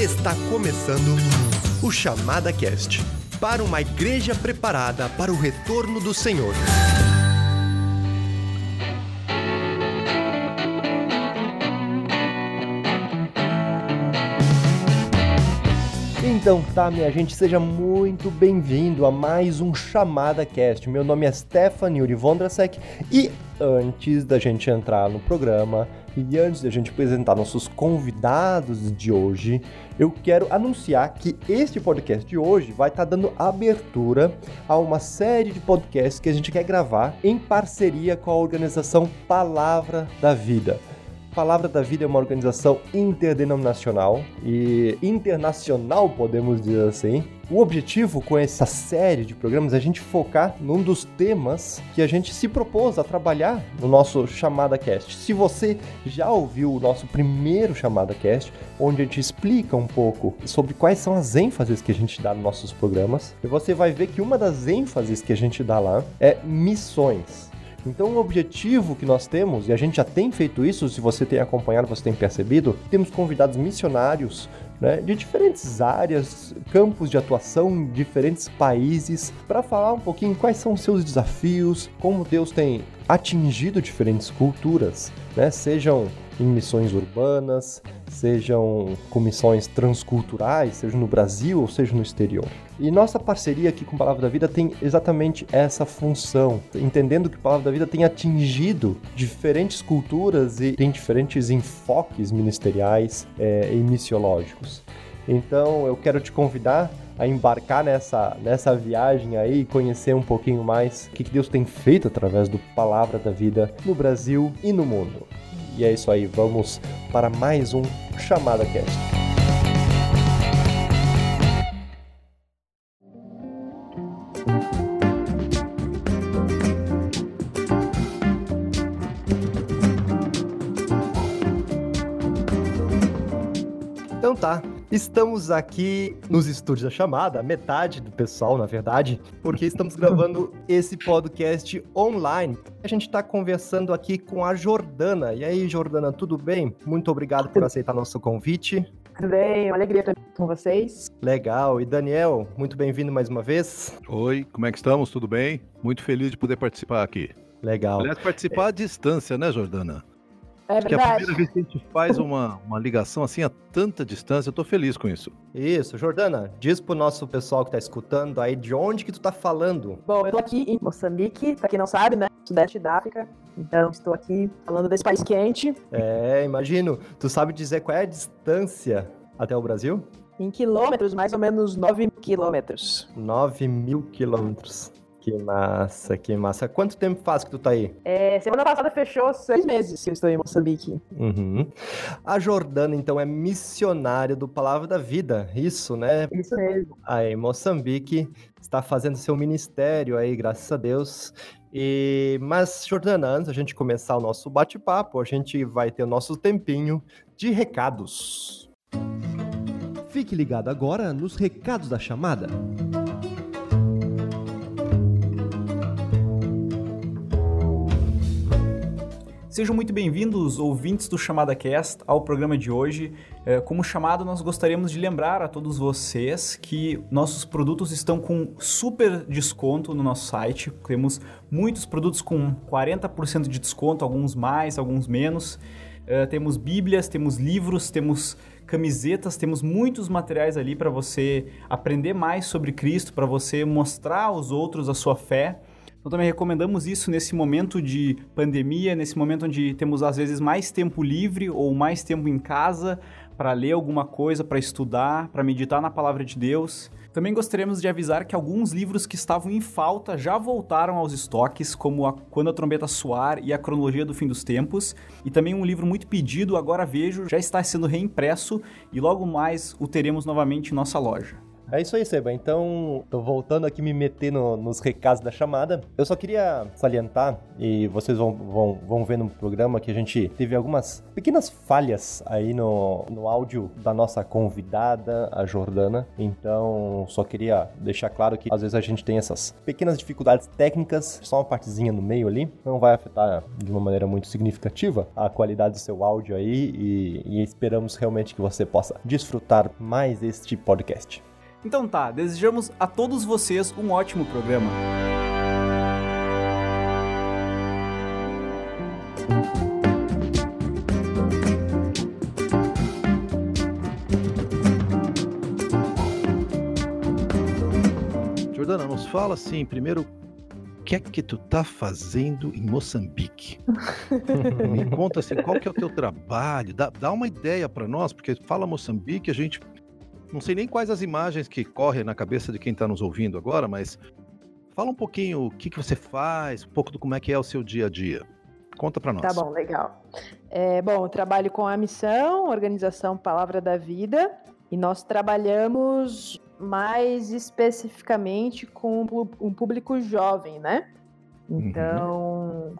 Está começando o Chamada Cast para uma igreja preparada para o retorno do Senhor. Então tá, minha gente, seja muito bem-vindo a mais um Chamada Cast. Meu nome é Stefan Yuri Vondrasek e antes da gente entrar no programa e antes da gente apresentar nossos convidados de hoje, eu quero anunciar que este podcast de hoje vai estar tá dando abertura a uma série de podcasts que a gente quer gravar em parceria com a organização Palavra da Vida. Palavra da Vida é uma organização interdenominacional e internacional, podemos dizer assim. O objetivo com essa série de programas é a gente focar num dos temas que a gente se propôs a trabalhar no nosso Chamada Cast. Se você já ouviu o nosso primeiro Chamada Cast, onde a gente explica um pouco sobre quais são as ênfases que a gente dá nos nossos programas, você vai ver que uma das ênfases que a gente dá lá é missões. Então, o objetivo que nós temos, e a gente já tem feito isso, se você tem acompanhado, você tem percebido, temos convidados missionários né, de diferentes áreas, campos de atuação, diferentes países, para falar um pouquinho quais são os seus desafios, como Deus tem atingido diferentes culturas, né, sejam em missões urbanas, sejam comissões transculturais, seja no Brasil ou seja no exterior. E nossa parceria aqui com Palavra da Vida tem exatamente essa função, entendendo que Palavra da Vida tem atingido diferentes culturas e tem diferentes enfoques ministeriais é, e missiológicos. Então eu quero te convidar a embarcar nessa, nessa viagem aí e conhecer um pouquinho mais o que Deus tem feito através do Palavra da Vida no Brasil e no mundo. E é isso aí, vamos para mais um Chamada Cast. Estamos aqui nos estúdios da chamada, metade do pessoal, na verdade, porque estamos gravando esse podcast online. A gente está conversando aqui com a Jordana. E aí, Jordana, tudo bem? Muito obrigado por aceitar nosso convite. Tudo bem, uma alegria estar com vocês. Legal. E Daniel, muito bem-vindo mais uma vez. Oi, como é que estamos? Tudo bem? Muito feliz de poder participar aqui. Legal. Aliás, participar é... à distância, né, Jordana? É que é a primeira vez que a gente faz uma, uma ligação assim a tanta distância, eu tô feliz com isso. Isso, Jordana, diz pro nosso pessoal que tá escutando aí de onde que tu tá falando. Bom, eu tô aqui em Moçambique, pra quem não sabe, né? Sudeste da África. Então, estou aqui falando desse país quente. É, imagino. Tu sabe dizer qual é a distância até o Brasil? Em quilômetros, mais ou menos 9 mil quilômetros. 9 mil quilômetros. Que massa, que massa. Quanto tempo faz que tu tá aí? É, semana passada fechou seis meses que eu estou em Moçambique. Uhum. A Jordana, então, é missionária do Palavra da Vida, isso, né? Isso mesmo. Aí, Moçambique está fazendo seu ministério aí, graças a Deus. E, mas, Jordana, antes da gente começar o nosso bate-papo, a gente vai ter o nosso tempinho de recados. Fique ligado agora nos recados da chamada. Sejam muito bem-vindos, ouvintes do Chamada Cast, ao programa de hoje. É, como chamado, nós gostaríamos de lembrar a todos vocês que nossos produtos estão com super desconto no nosso site. Temos muitos produtos com 40% de desconto, alguns mais, alguns menos. É, temos bíblias, temos livros, temos camisetas, temos muitos materiais ali para você aprender mais sobre Cristo, para você mostrar aos outros a sua fé. Então também recomendamos isso nesse momento de pandemia, nesse momento onde temos às vezes mais tempo livre ou mais tempo em casa para ler alguma coisa, para estudar, para meditar na palavra de Deus. Também gostaríamos de avisar que alguns livros que estavam em falta já voltaram aos estoques, como a Quando a Trombeta Soar e a Cronologia do Fim dos Tempos, e também um livro muito pedido, Agora Vejo, já está sendo reimpresso e logo mais o teremos novamente em nossa loja. É isso aí, Seba. Então, tô voltando aqui me meter no- nos recados da chamada. Eu só queria salientar, e vocês vão, vão, vão ver no programa que a gente teve algumas pequenas falhas aí no, no áudio da nossa convidada, a Jordana. Então, só queria deixar claro que às vezes a gente tem essas pequenas dificuldades técnicas, só uma partezinha no meio ali, não vai afetar de uma maneira muito significativa a qualidade do seu áudio aí e, e esperamos realmente que você possa desfrutar mais deste podcast. Então tá, desejamos a todos vocês um ótimo programa. Jordana, nos fala assim, primeiro, o que é que tu tá fazendo em Moçambique? Me conta assim, qual que é o teu trabalho? Dá, dá uma ideia para nós, porque fala Moçambique, a gente não sei nem quais as imagens que correm na cabeça de quem está nos ouvindo agora, mas fala um pouquinho o que, que você faz, um pouco do como é que é o seu dia a dia. Conta para nós. Tá bom, legal. É, bom, eu trabalho com a missão, organização Palavra da Vida, e nós trabalhamos mais especificamente com um um público jovem, né? Então,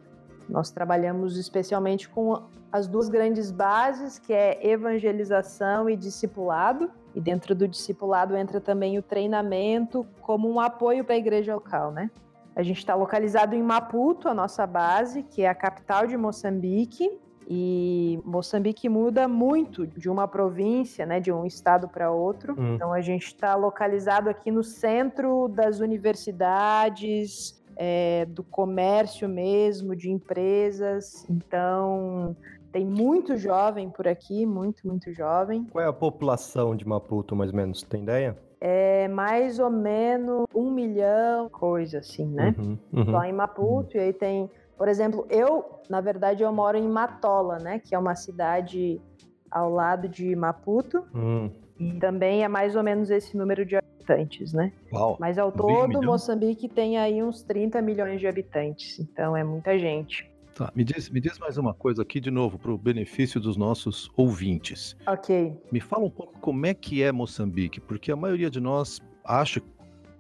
nós trabalhamos especialmente com as duas grandes bases, que é evangelização e discipulado. E dentro do discipulado entra também o treinamento como um apoio para a igreja local, né? A gente está localizado em Maputo, a nossa base, que é a capital de Moçambique. E Moçambique muda muito de uma província, né, de um estado para outro. Hum. Então a gente está localizado aqui no centro das universidades, é, do comércio mesmo, de empresas. Então tem muito jovem por aqui, muito, muito jovem. Qual é a população de Maputo, mais ou menos? Tem ideia? É mais ou menos um milhão, coisa assim, né? Uhum, uhum. Só em Maputo, e aí tem, por exemplo, eu, na verdade, eu moro em Matola, né? Que é uma cidade ao lado de Maputo, Hum. e também é mais ou menos esse número de habitantes, né? Uau. Mas ao todo? Moçambique tem aí uns 30 milhões de habitantes, então é muita gente. Tá, me diz, me diz mais uma coisa aqui de novo, para o benefício dos nossos ouvintes. Ok. Me fala um pouco como é que é Moçambique, porque a maioria de nós acha,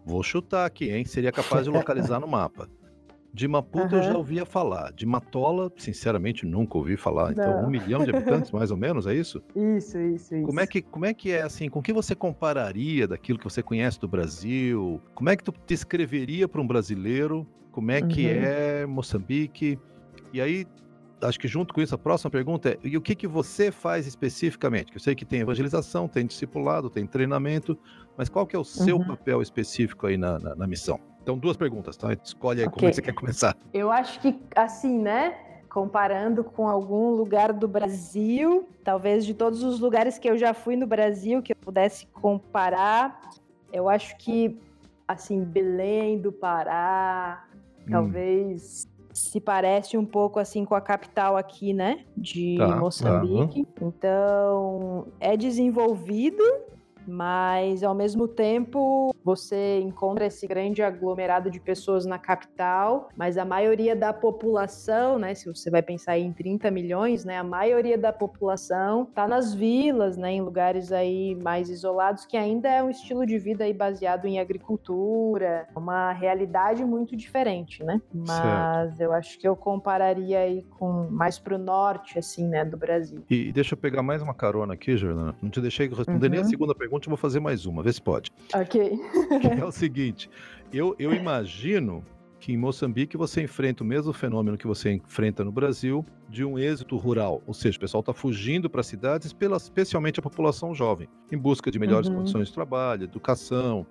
vou chutar aqui, hein, seria capaz de localizar no mapa. De Maputo eu Aham. já ouvia falar, de Matola, sinceramente, nunca ouvi falar. Então, Não. um milhão de habitantes, mais ou menos, é isso? Isso, isso, isso. Como é, que, como é que é assim? Com que você compararia daquilo que você conhece do Brasil? Como é que tu descreveria para um brasileiro? Como é que Uhum. é Moçambique? E aí, acho que junto com isso, a próxima pergunta é: e o que, que você faz especificamente? Que eu sei que tem evangelização, tem discipulado, tem treinamento, mas qual que é o seu Uhum. papel específico aí na, na, na missão? Então, duas perguntas, tá? Escolhe aí como é que você quer começar. Eu acho que, assim, né? Comparando com algum lugar do Brasil, talvez de todos os lugares que eu já fui no Brasil, que eu pudesse comparar, eu acho que, assim, Belém do Pará, Hum. talvez se parece um pouco, assim, com a capital aqui, né? De Tá, tá. Moçambique. Então, é desenvolvido, mas ao mesmo tempo você encontra esse grande aglomerado de pessoas na capital, mas a maioria da população, né, se você vai pensar em 30 milhões, né, a maioria da população está nas vilas, né, em lugares aí mais isolados, que ainda é um estilo de vida aí baseado em agricultura, uma realidade muito diferente, né? Mas eu acho que eu compararia aí com mais pro norte assim, né, do Brasil. E deixa eu pegar mais uma carona aqui, Jordana. Não te deixei responder nem a Uhum. segunda pergunta, eu vou fazer mais uma, vê se pode. OK. que é o seguinte: eu, eu imagino que em Moçambique você enfrenta o mesmo fenômeno que você enfrenta no Brasil de um êxito rural, ou seja, o pessoal está fugindo para as cidades, pela, especialmente a população jovem, em busca de melhores Uhum. condições de trabalho, educação,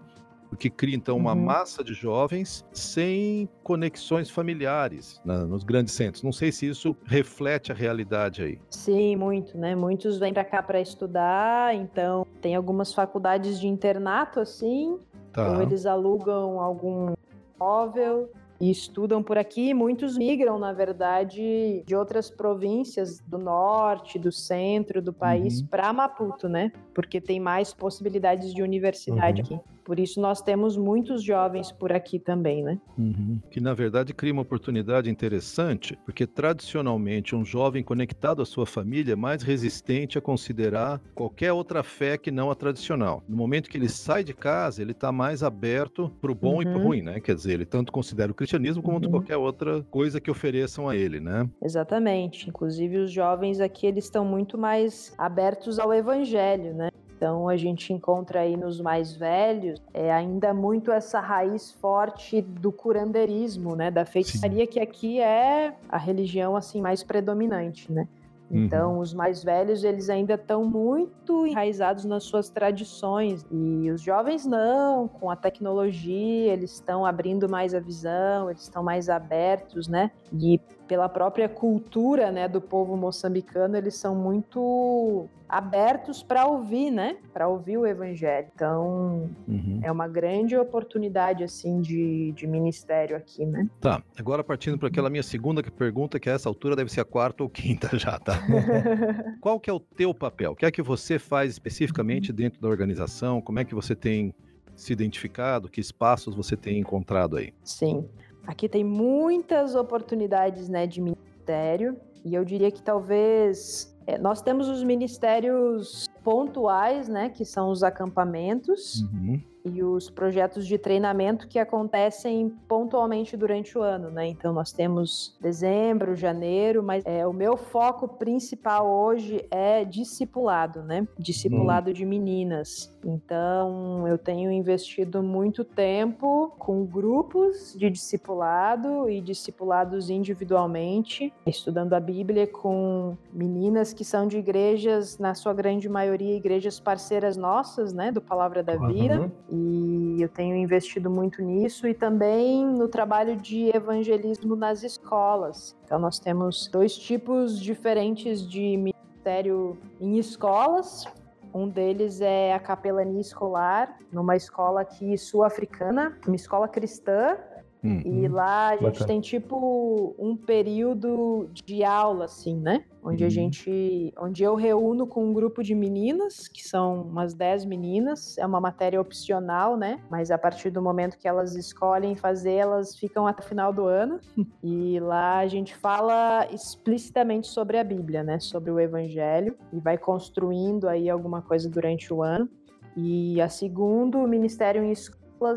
o que cria então uma Uhum. massa de jovens sem conexões familiares né, nos grandes centros. Não sei se isso reflete a realidade aí. Sim, muito, né? Muitos vêm para cá para estudar, então tem algumas faculdades de internato assim, Tá. ou eles alugam algum móvel e estudam por aqui. Muitos migram, na verdade, de outras províncias do norte, do centro do país Uhum. para Maputo, né? Porque tem mais possibilidades de universidade Uhum. aqui. Por isso nós temos muitos jovens por aqui também, né? Uhum. Que na verdade cria uma oportunidade interessante, porque tradicionalmente um jovem conectado à sua família é mais resistente a considerar qualquer outra fé que não a tradicional. No momento que ele sai de casa, ele está mais aberto para o bom e para o Uhum. ruim, né? Quer dizer, ele tanto considera o cristianismo como Uhum. qualquer outra coisa que ofereçam a ele, né? Exatamente. Inclusive os jovens aqui eles estão muito mais abertos ao evangelho, né? Então a gente encontra aí nos mais velhos é, ainda muito essa raiz forte do curandeirismo, né? Da feitiçaria que aqui é a religião assim mais predominante, né? Então, os mais velhos, eles ainda estão muito enraizados nas suas tradições. E os jovens não, com a tecnologia, eles estão abrindo mais a visão, eles estão mais abertos, né? E pela própria cultura, né, do povo moçambicano, eles são muito abertos para ouvir, né? Para ouvir o evangelho. Então, Uhum. é uma grande oportunidade, assim, de, de ministério aqui, né? Tá, agora partindo para aquela minha segunda pergunta, que a essa altura deve ser a quarta ou quinta já, tá? Qual que é o teu papel? O que é que você faz especificamente dentro da organização? Como é que você tem se identificado? Que espaços você tem encontrado aí? Sim. Aqui tem muitas oportunidades né, de ministério, e eu diria que talvez. é, nós temos os ministérios pontuais, né, que são os acampamentos, Uhum. E os projetos de treinamento que acontecem pontualmente durante o ano, né? Então nós temos dezembro, janeiro, mas é, o meu foco principal hoje é discipulado, né? Discipulado de meninas. Então eu tenho investido muito tempo com grupos de discipulado e discipulados individualmente, estudando a Bíblia com meninas que são de igrejas, na sua grande maioria, igrejas parceiras nossas, né? Do Palavra da Vida. Uhum. E eu tenho investido muito nisso e também no trabalho de evangelismo nas escolas. Então, nós temos dois tipos diferentes de ministério em escolas. Um deles é a capelania escolar, numa escola aqui sul-africana, uma escola cristã. Hum. E lá a gente Bacana. tem tipo um período de aula, assim, né? Onde a Uhum. gente. Onde eu reúno com um grupo de meninas, que são umas 10 meninas. É uma matéria opcional, né? Mas a partir do momento que elas escolhem fazer, elas ficam até o final do ano. E lá a gente fala explicitamente sobre a Bíblia, né? Sobre o Evangelho. E vai construindo aí alguma coisa durante o ano. E a segundo, o Ministério em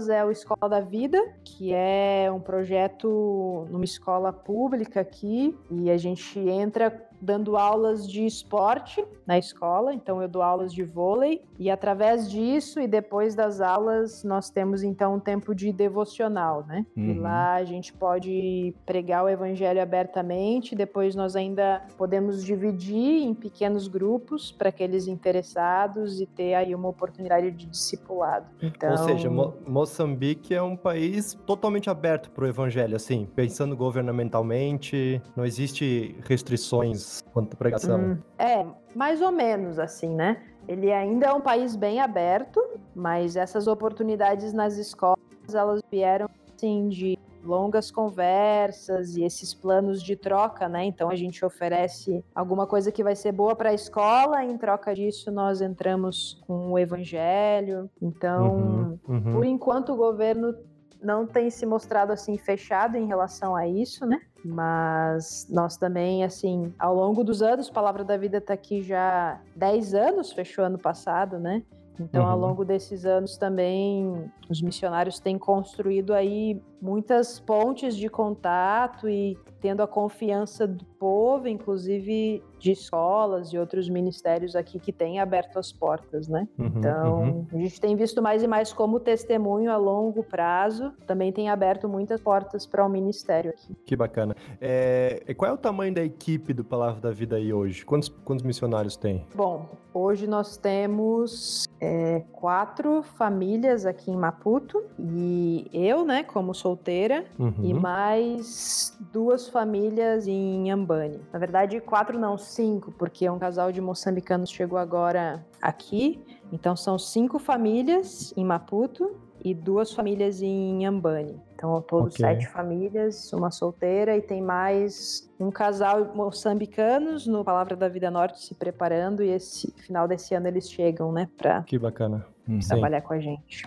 é o Escola da Vida, que é um projeto numa escola pública aqui, e a gente entra dando aulas de esporte na escola, então eu dou aulas de vôlei, e através disso e depois das aulas nós temos então um tempo de devocional, né? E Uhum. lá a gente pode pregar o evangelho abertamente, depois nós ainda podemos dividir em pequenos grupos para aqueles interessados e ter aí uma oportunidade de discipulado. Então, Ou seja, Mo- Moçambique é um país totalmente aberto para o evangelho, assim, pensando governamentalmente, não existe restrições quanto à pregação. Hum, é, mais ou menos assim, né? Ele ainda é um país bem aberto, mas essas oportunidades nas escolas, elas vieram assim de longas conversas e esses planos de troca, né? Então a gente oferece alguma coisa que vai ser boa para a escola, em troca disso nós entramos com o evangelho. Então, Uhum, uhum. por enquanto o governo não tem se mostrado assim fechado em relação a isso, né? Mas nós também, assim, ao longo dos anos, Palavra da Vida está aqui já 10 anos, fechou ano passado, né? Então, ao Uhum. longo desses anos também, os missionários têm construído aí muitas pontes de contato e tendo a confiança do povo, inclusive de escolas e outros ministérios aqui que têm aberto as portas, né? Uhum, Então, uhum. a gente tem visto mais e mais como testemunho a longo prazo também tem aberto muitas portas para o ministério aqui. Que bacana. É, qual é o tamanho da equipe do Palavra da Vida aí hoje? Quantos, quantos missionários tem? Bom, hoje nós temos é, quatro famílias aqui em Maputo e eu, né, como solteira, Uhum. e mais duas famílias em Ambani. Na verdade, quatro não, cinco, porque um casal de moçambicanos chegou agora aqui. Então são cinco famílias em Maputo e duas famílias em Ambani. Então, ao todo, Ok. sete famílias, uma solteira e tem mais um casal moçambicanos no Palavra da Vida Norte se preparando e esse final desse ano eles chegam, né, para Que bacana. Uhum. Sim. trabalhar com a gente.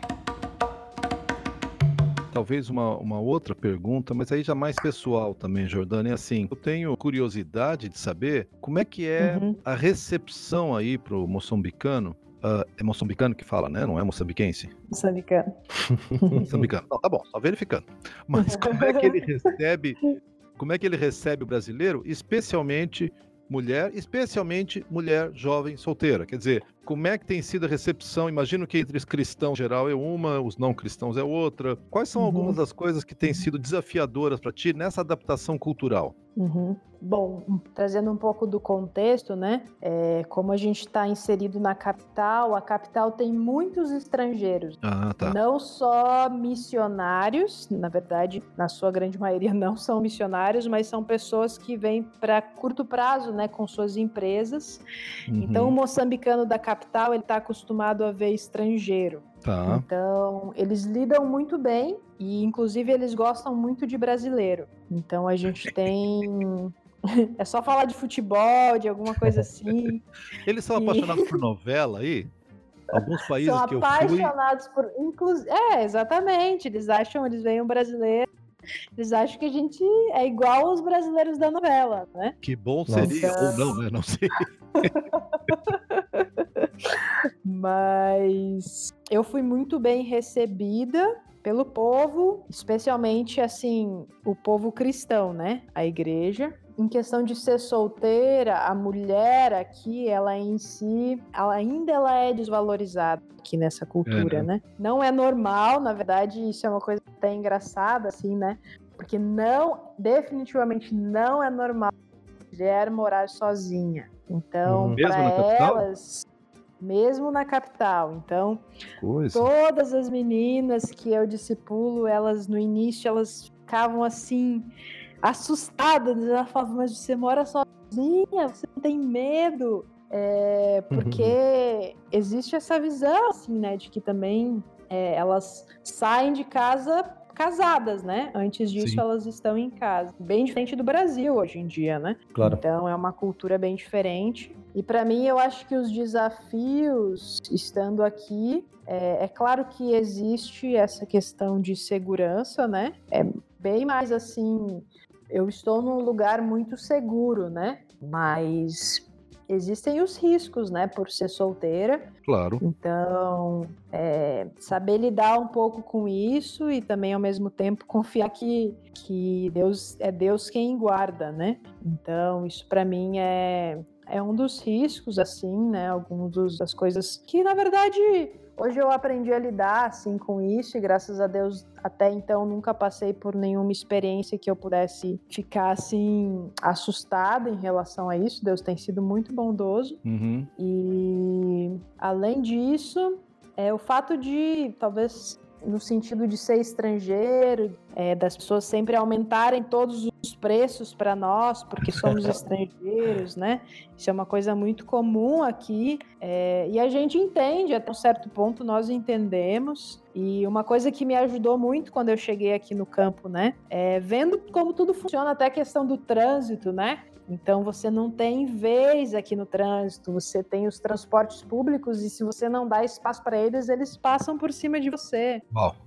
Talvez uma, uma outra pergunta, mas aí já mais pessoal também, Jordânia. É assim, eu tenho curiosidade de saber como é que é Uhum. a recepção aí pro moçambicano. Ah, é moçambicano que fala, né? Não é moçambiquense? Moçambicano. Moçambicano. Não, tá bom, só verificando. Mas como é que ele recebe, como é que ele recebe o brasileiro, especialmente mulher, especialmente mulher jovem solteira? Quer dizer, como é que tem sido a recepção? Imagino que entre os cristãos em geral é uma, os não cristãos é outra. Quais são Uhum. algumas das coisas que têm sido desafiadoras para ti nessa adaptação cultural? Uhum. Bom, trazendo um pouco do contexto, né? é, como a gente está inserido na capital, a capital tem muitos estrangeiros. Ah, tá. Não só missionários, na verdade, na sua grande maioria não são missionários, mas são pessoas que vêm para curto prazo, né, com suas empresas. Então, o Uhum, moçambicano da capital, ele está acostumado a ver estrangeiro. tá. Então, eles lidam muito bem e, inclusive, eles gostam muito de brasileiro. Então, a gente tem. É só falar de futebol, de alguma coisa assim. Eles são E- apaixonados por novela aí? Alguns países São que eu fui. apaixonados por. É, exatamente. Eles acham, eles veem um brasileiro. Eles acham que a gente é igual aos brasileiros da novela, né? Que bom Nossa. seria, ou não, né? Não sei. Mas eu fui muito bem recebida pelo povo, especialmente assim, o povo cristão, né? A igreja. Em questão de ser solteira, a mulher aqui, ela em si, ela ainda ela é desvalorizada aqui nessa cultura, É, né? Não é normal, na verdade, isso é uma coisa até engraçada, assim, né? Porque não, definitivamente não é normal a mulher morar sozinha. Então, Uhum. Para elas, mesmo na capital. Então, Coisa. todas as meninas que eu discipulo, elas no início elas ficavam assim assustadas, elas falavam, mas você mora sozinha, você não tem medo? É, porque existe essa visão assim, né, de que também é, elas saem de casa casadas, né? Antes disso Sim. elas estão em casa, bem diferente do Brasil hoje em dia, né? Claro. Então é uma cultura bem diferente. E para mim eu acho que os desafios estando aqui é, é claro que existe essa questão de segurança, né? É bem mais assim. Eu estou num lugar muito seguro, né? Mas existem os riscos, né? Por ser solteira. Claro. Então, é, saber lidar um pouco com isso e também ao mesmo tempo confiar que, que Deus é Deus quem guarda, né? Então, isso para mim é, é um dos riscos, assim, né? Algumas das coisas que, na verdade, hoje eu aprendi a lidar, assim, com isso e graças a Deus, até então, nunca passei por nenhuma experiência que eu pudesse ficar, assim, assustada em relação a isso. Deus tem sido muito bondoso. Uhum. E além disso, é o fato de talvez no sentido de ser estrangeiro, é, das pessoas sempre aumentarem todos os preços para nós, porque somos estrangeiros, né? Isso é uma coisa muito comum aqui. é, e a gente entende, até um certo ponto nós entendemos. E uma coisa que me ajudou muito quando eu cheguei aqui no campo, né? É vendo como tudo funciona, até a questão do trânsito, né? Então você não tem vez aqui no trânsito, você tem os transportes públicos e se você não dá espaço para eles, eles passam por cima de você.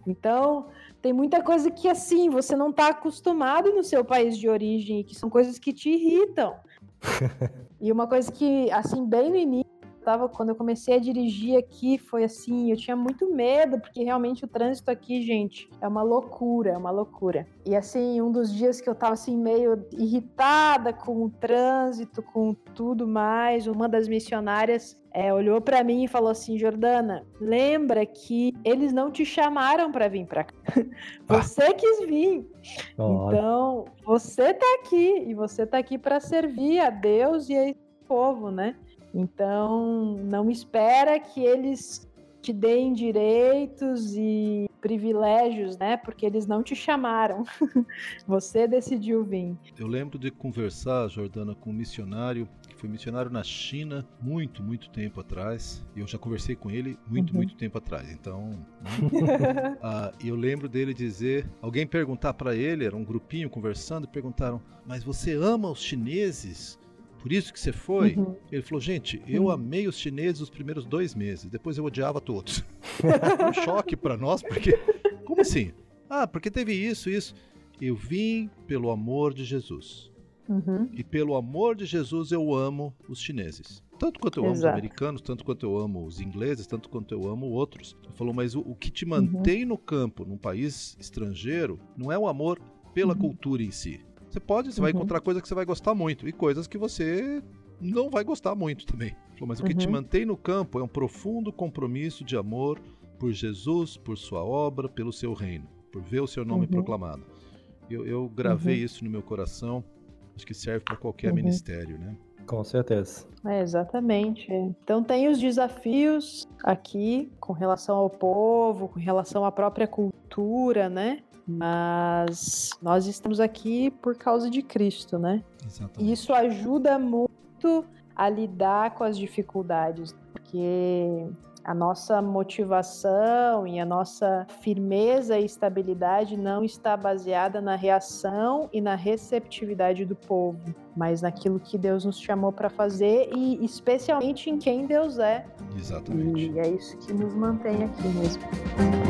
Então, tem muita coisa que assim, você não está acostumado no seu país de origem, e que são coisas que te irritam. e uma coisa que assim, bem no início, tava, quando eu comecei a dirigir aqui, foi assim, eu tinha muito medo, porque realmente o trânsito aqui, gente, é uma loucura, é uma loucura. E assim, um dos dias que eu tava assim meio irritada com o trânsito, com tudo mais, uma das missionárias é, olhou pra mim e falou assim, Jordana, lembra que eles não te chamaram pra vir pra cá. Você quis vir. Então, você tá aqui e você tá aqui para servir a Deus e a povo, né? Então, não espera que eles te deem direitos e privilégios, né? Porque eles não te chamaram. você decidiu vir. Eu lembro de conversar, Jordana, com um missionário que foi missionário na China muito, muito tempo atrás. E eu já conversei com ele muito, uhum. muito tempo atrás. Então, né? ah, eu lembro dele dizer, alguém perguntar para ele, era um grupinho conversando, perguntaram: "Mas você ama os chineses?" Por isso que você foi? Uhum. Ele falou, gente, eu uhum. amei os chineses os primeiros dois meses, depois eu odiava todos. um choque para nós, porque. Como assim? Ah, porque teve isso, isso. Eu vim pelo amor de Jesus. Uhum. E pelo amor de Jesus eu amo os chineses. Tanto quanto eu Exato. amo os americanos, tanto quanto eu amo os ingleses, tanto quanto eu amo outros. Ele falou, mas o, o que te mantém uhum. no campo, num país estrangeiro, não é o amor pela uhum. cultura em si. Você pode, você uhum. vai encontrar coisas que você vai gostar muito e coisas que você não vai gostar muito também. Mas o que te uhum. mantém no campo é um profundo compromisso de amor por Jesus, por sua obra, pelo seu reino, por ver o seu nome uhum. proclamado. Eu, eu gravei uhum. isso no meu coração, acho que serve para qualquer uhum. ministério, né? Com certeza. É, exatamente. Então tem os desafios aqui com relação ao povo, com relação à própria cultura, né? Mas nós estamos aqui por causa de Cristo, né? Exatamente. E isso ajuda muito a lidar com as dificuldades, porque a nossa motivação e a nossa firmeza e estabilidade não está baseada na reação e na receptividade do povo, mas naquilo que Deus nos chamou para fazer e especialmente em quem Deus é. Exatamente. E é isso que nos mantém aqui mesmo.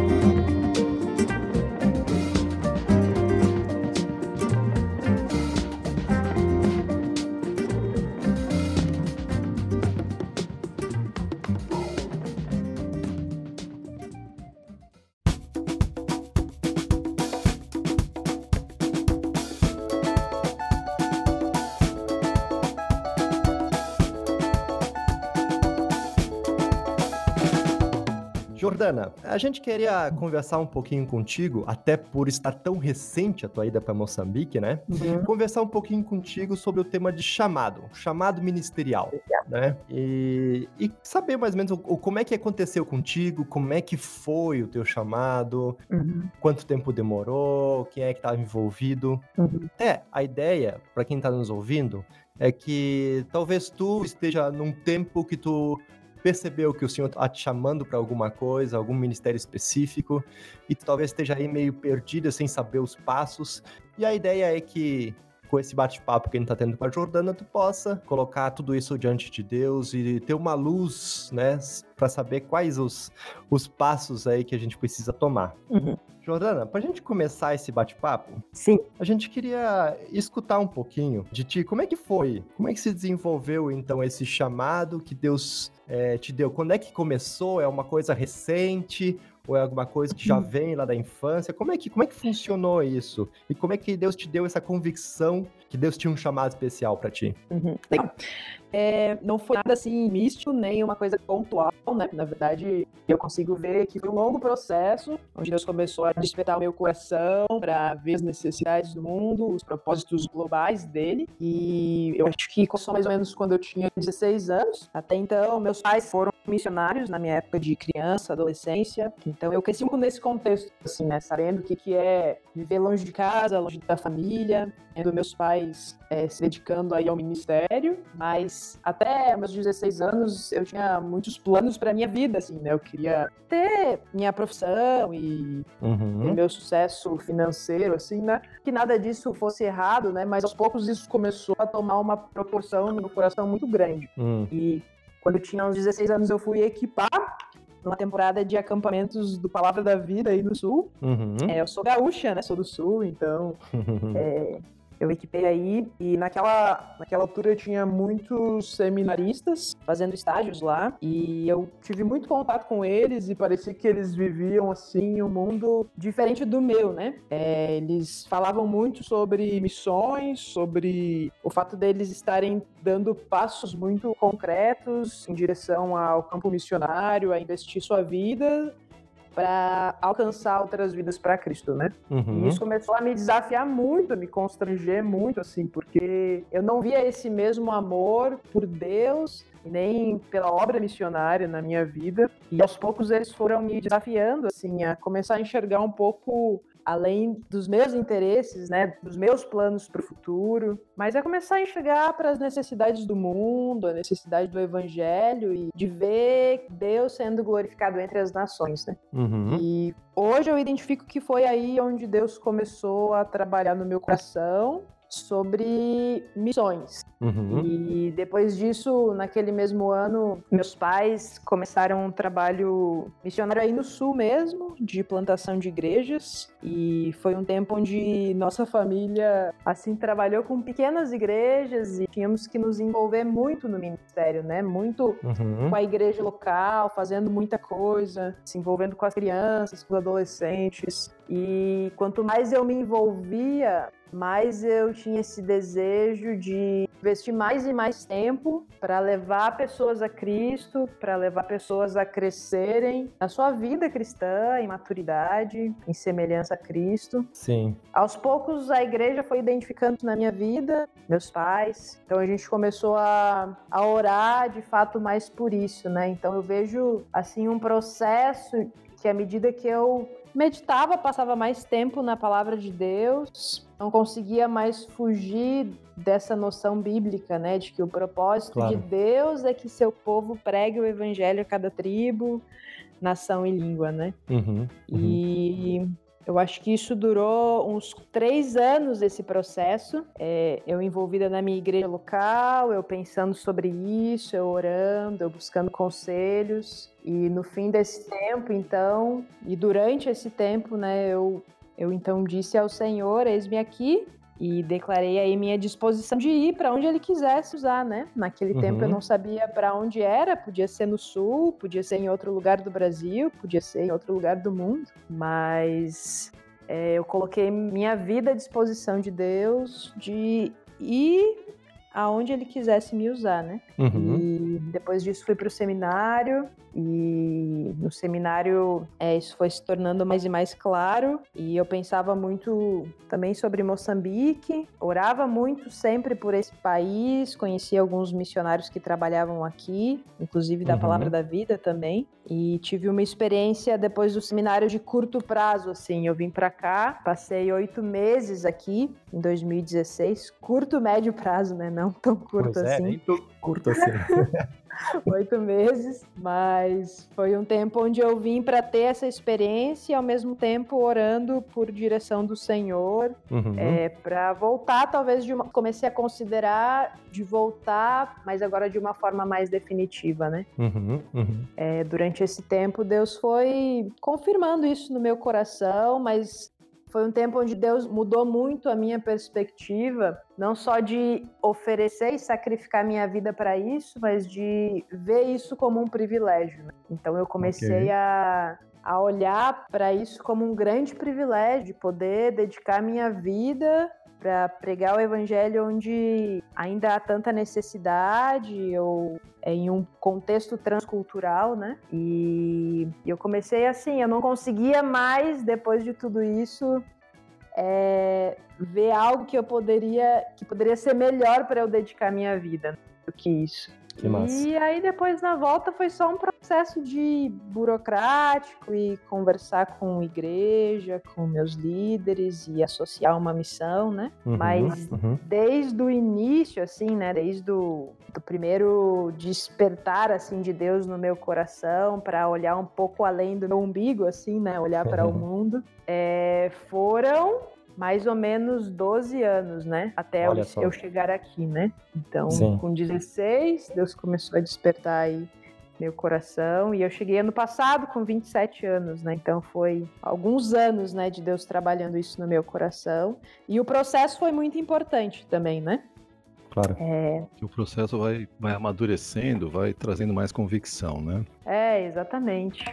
Jordana, a gente queria conversar um pouquinho contigo, até por estar tão recente a tua ida para Moçambique, né? Uhum. Conversar um pouquinho contigo sobre o tema de chamado, chamado ministerial, né? E, e saber mais ou menos o, o, como é que aconteceu contigo, como é que foi o teu chamado, uhum. quanto tempo demorou, quem é que estava envolvido. Uhum. É, a ideia, para quem está nos ouvindo, é que talvez tu esteja num tempo que tu percebeu que o Senhor está te chamando para alguma coisa, algum ministério específico, e tu talvez esteja aí meio perdida, sem saber os passos. E a ideia é que com esse bate-papo que a gente está tendo com a Jordana, tu possa colocar tudo isso diante de Deus e ter uma luz, né, para saber quais os, os passos aí que a gente precisa tomar. Uhum. Jordana, para a gente começar esse bate-papo, sim, a gente queria escutar um pouquinho de ti. Como é que foi? Como é que se desenvolveu então esse chamado que Deus é, te deu? Quando é que começou? É uma coisa recente? Ou é alguma coisa que já vem lá da infância? Como é que, como é que funcionou isso? E como é que Deus te deu essa convicção que Deus tinha um chamado especial para ti? Uhum. Legal. É, não foi nada assim místico, nem uma coisa pontual, né? Na verdade, eu consigo ver que foi um longo processo, onde Deus começou a despertar o meu coração para ver as necessidades do mundo, os propósitos globais dele. E eu acho que começou mais ou menos quando eu tinha 16 anos. Até então, meus pais foram missionários na minha época de criança, adolescência. Então, eu cresci muito nesse contexto, assim, né? Sabendo o que, que é viver longe de casa, longe da família, vendo meus pais é, se dedicando aí ao ministério, mas até meus 16 anos eu tinha muitos planos para minha vida, assim, né? Eu queria ter minha profissão e uhum. meu sucesso financeiro, assim, né? Que nada disso fosse errado, né? Mas aos poucos isso começou a tomar uma proporção no meu coração muito grande. Uhum. E quando eu tinha uns 16 anos eu fui equipar numa temporada de acampamentos do Palavra da Vida aí no Sul. Uhum. É, eu sou gaúcha, né? Sou do Sul, então é, eu equipei aí e naquela, naquela altura eu tinha muitos seminaristas fazendo estágios lá e eu tive muito contato com eles e parecia que eles viviam assim um mundo diferente do meu, né? É, eles falavam muito sobre missões, sobre o fato deles estarem dando passos muito concretos em direção ao campo missionário, a investir sua vida para alcançar outras vidas para Cristo, né? Uhum. E isso começou a me desafiar muito, a me constranger muito, assim, porque eu não via esse mesmo amor por Deus nem pela obra missionária na minha vida. E aos poucos eles foram me desafiando, assim, a começar a enxergar um pouco além dos meus interesses, né, dos meus planos para o futuro, mas é começar a enxergar para as necessidades do mundo, a necessidade do evangelho e de ver Deus sendo glorificado entre as nações, né? Uhum. E hoje eu identifico que foi aí onde Deus começou a trabalhar no meu coração sobre missões. Uhum. E depois disso, naquele mesmo ano, meus pais começaram um trabalho missionário aí no sul mesmo, de plantação de igrejas. E foi um tempo onde nossa família, assim, trabalhou com pequenas igrejas e tínhamos que nos envolver muito no ministério, né? Muito Uhum. com a igreja local, fazendo muita coisa, se envolvendo com as crianças, com os adolescentes. E quanto mais eu me envolvia, mais eu tinha esse desejo de investir mais e mais tempo para levar pessoas a Cristo, para levar pessoas a crescerem na sua vida cristã, em maturidade, em semelhança a Cristo. Sim. Aos poucos a igreja foi identificando na minha vida, meus pais. Então a gente começou a, a orar de fato mais por isso, né? Então eu vejo assim um processo que à medida que eu meditava, passava mais tempo na palavra de Deus, não conseguia mais fugir dessa noção bíblica, né, de que o propósito Claro. de Deus é que seu povo pregue o evangelho a cada tribo, nação e língua, né? Uhum. Uhum. E eu acho que isso durou uns três anos esse processo. É, eu envolvida na minha igreja local, eu pensando sobre isso, eu orando, eu buscando conselhos. E no fim desse tempo, então, e durante esse tempo, né, eu, eu então disse ao Senhor: Eis-me aqui. E declarei aí minha disposição de ir para onde ele quisesse usar, né? Naquele Uhum. tempo eu não sabia para onde era, podia ser no sul, podia ser em outro lugar do Brasil, podia ser em outro lugar do mundo, mas é, eu coloquei minha vida à disposição de Deus de ir aonde ele quisesse me usar, né? Uhum. E depois disso fui para o seminário e no seminário é, isso foi se tornando mais e mais claro e eu pensava muito também sobre Moçambique, orava muito sempre por esse país, conheci alguns missionários que trabalhavam aqui, inclusive da Uhum. Palavra da Vida também e tive uma experiência depois do seminário de curto prazo, assim, eu vim para cá, passei oito meses aqui em 2016, curto médio prazo, né? Não tão curto Pois é, assim nem tão curto assim. oito meses, mas foi um tempo onde eu vim para ter essa experiência e ao mesmo tempo orando por direção do Senhor, Uhum. é, para voltar talvez de uma, comecei a considerar de voltar, mas agora de uma forma mais definitiva, né? Uhum. Uhum. É, durante esse tempo Deus foi confirmando isso no meu coração, mas foi um tempo onde Deus mudou muito a minha perspectiva, não só de oferecer e sacrificar minha vida para isso, mas de ver isso como um privilégio. né? Então eu comecei Ok. a, a olhar para isso como um grande privilégio, de poder dedicar minha vida para pregar o evangelho onde ainda há tanta necessidade ou é, em um contexto transcultural, né? E eu comecei assim, eu não conseguia mais depois de tudo isso é, ver algo que eu poderia que poderia ser melhor para eu dedicar minha vida do que isso. Que massa. E aí depois na volta foi só um processo de burocrático e conversar com igreja, com meus líderes e associar uma missão, né? Uhum. Mas Uhum. desde o início, assim, né? Desde o do primeiro despertar, assim, de Deus no meu coração para olhar um pouco além do meu umbigo, assim, né? Olhar para o mundo. é, foram mais ou menos 12 anos, né? Até eu, eu chegar aqui, né? Então, Sim. com 16, Deus começou a despertar aí meu coração e eu cheguei ano passado com 27 anos, né? Então foi alguns anos, né, de Deus trabalhando isso no meu coração. E o processo foi muito importante também, né? Claro. É, Que o processo vai, vai amadurecendo, vai trazendo mais convicção, né? é exatamente.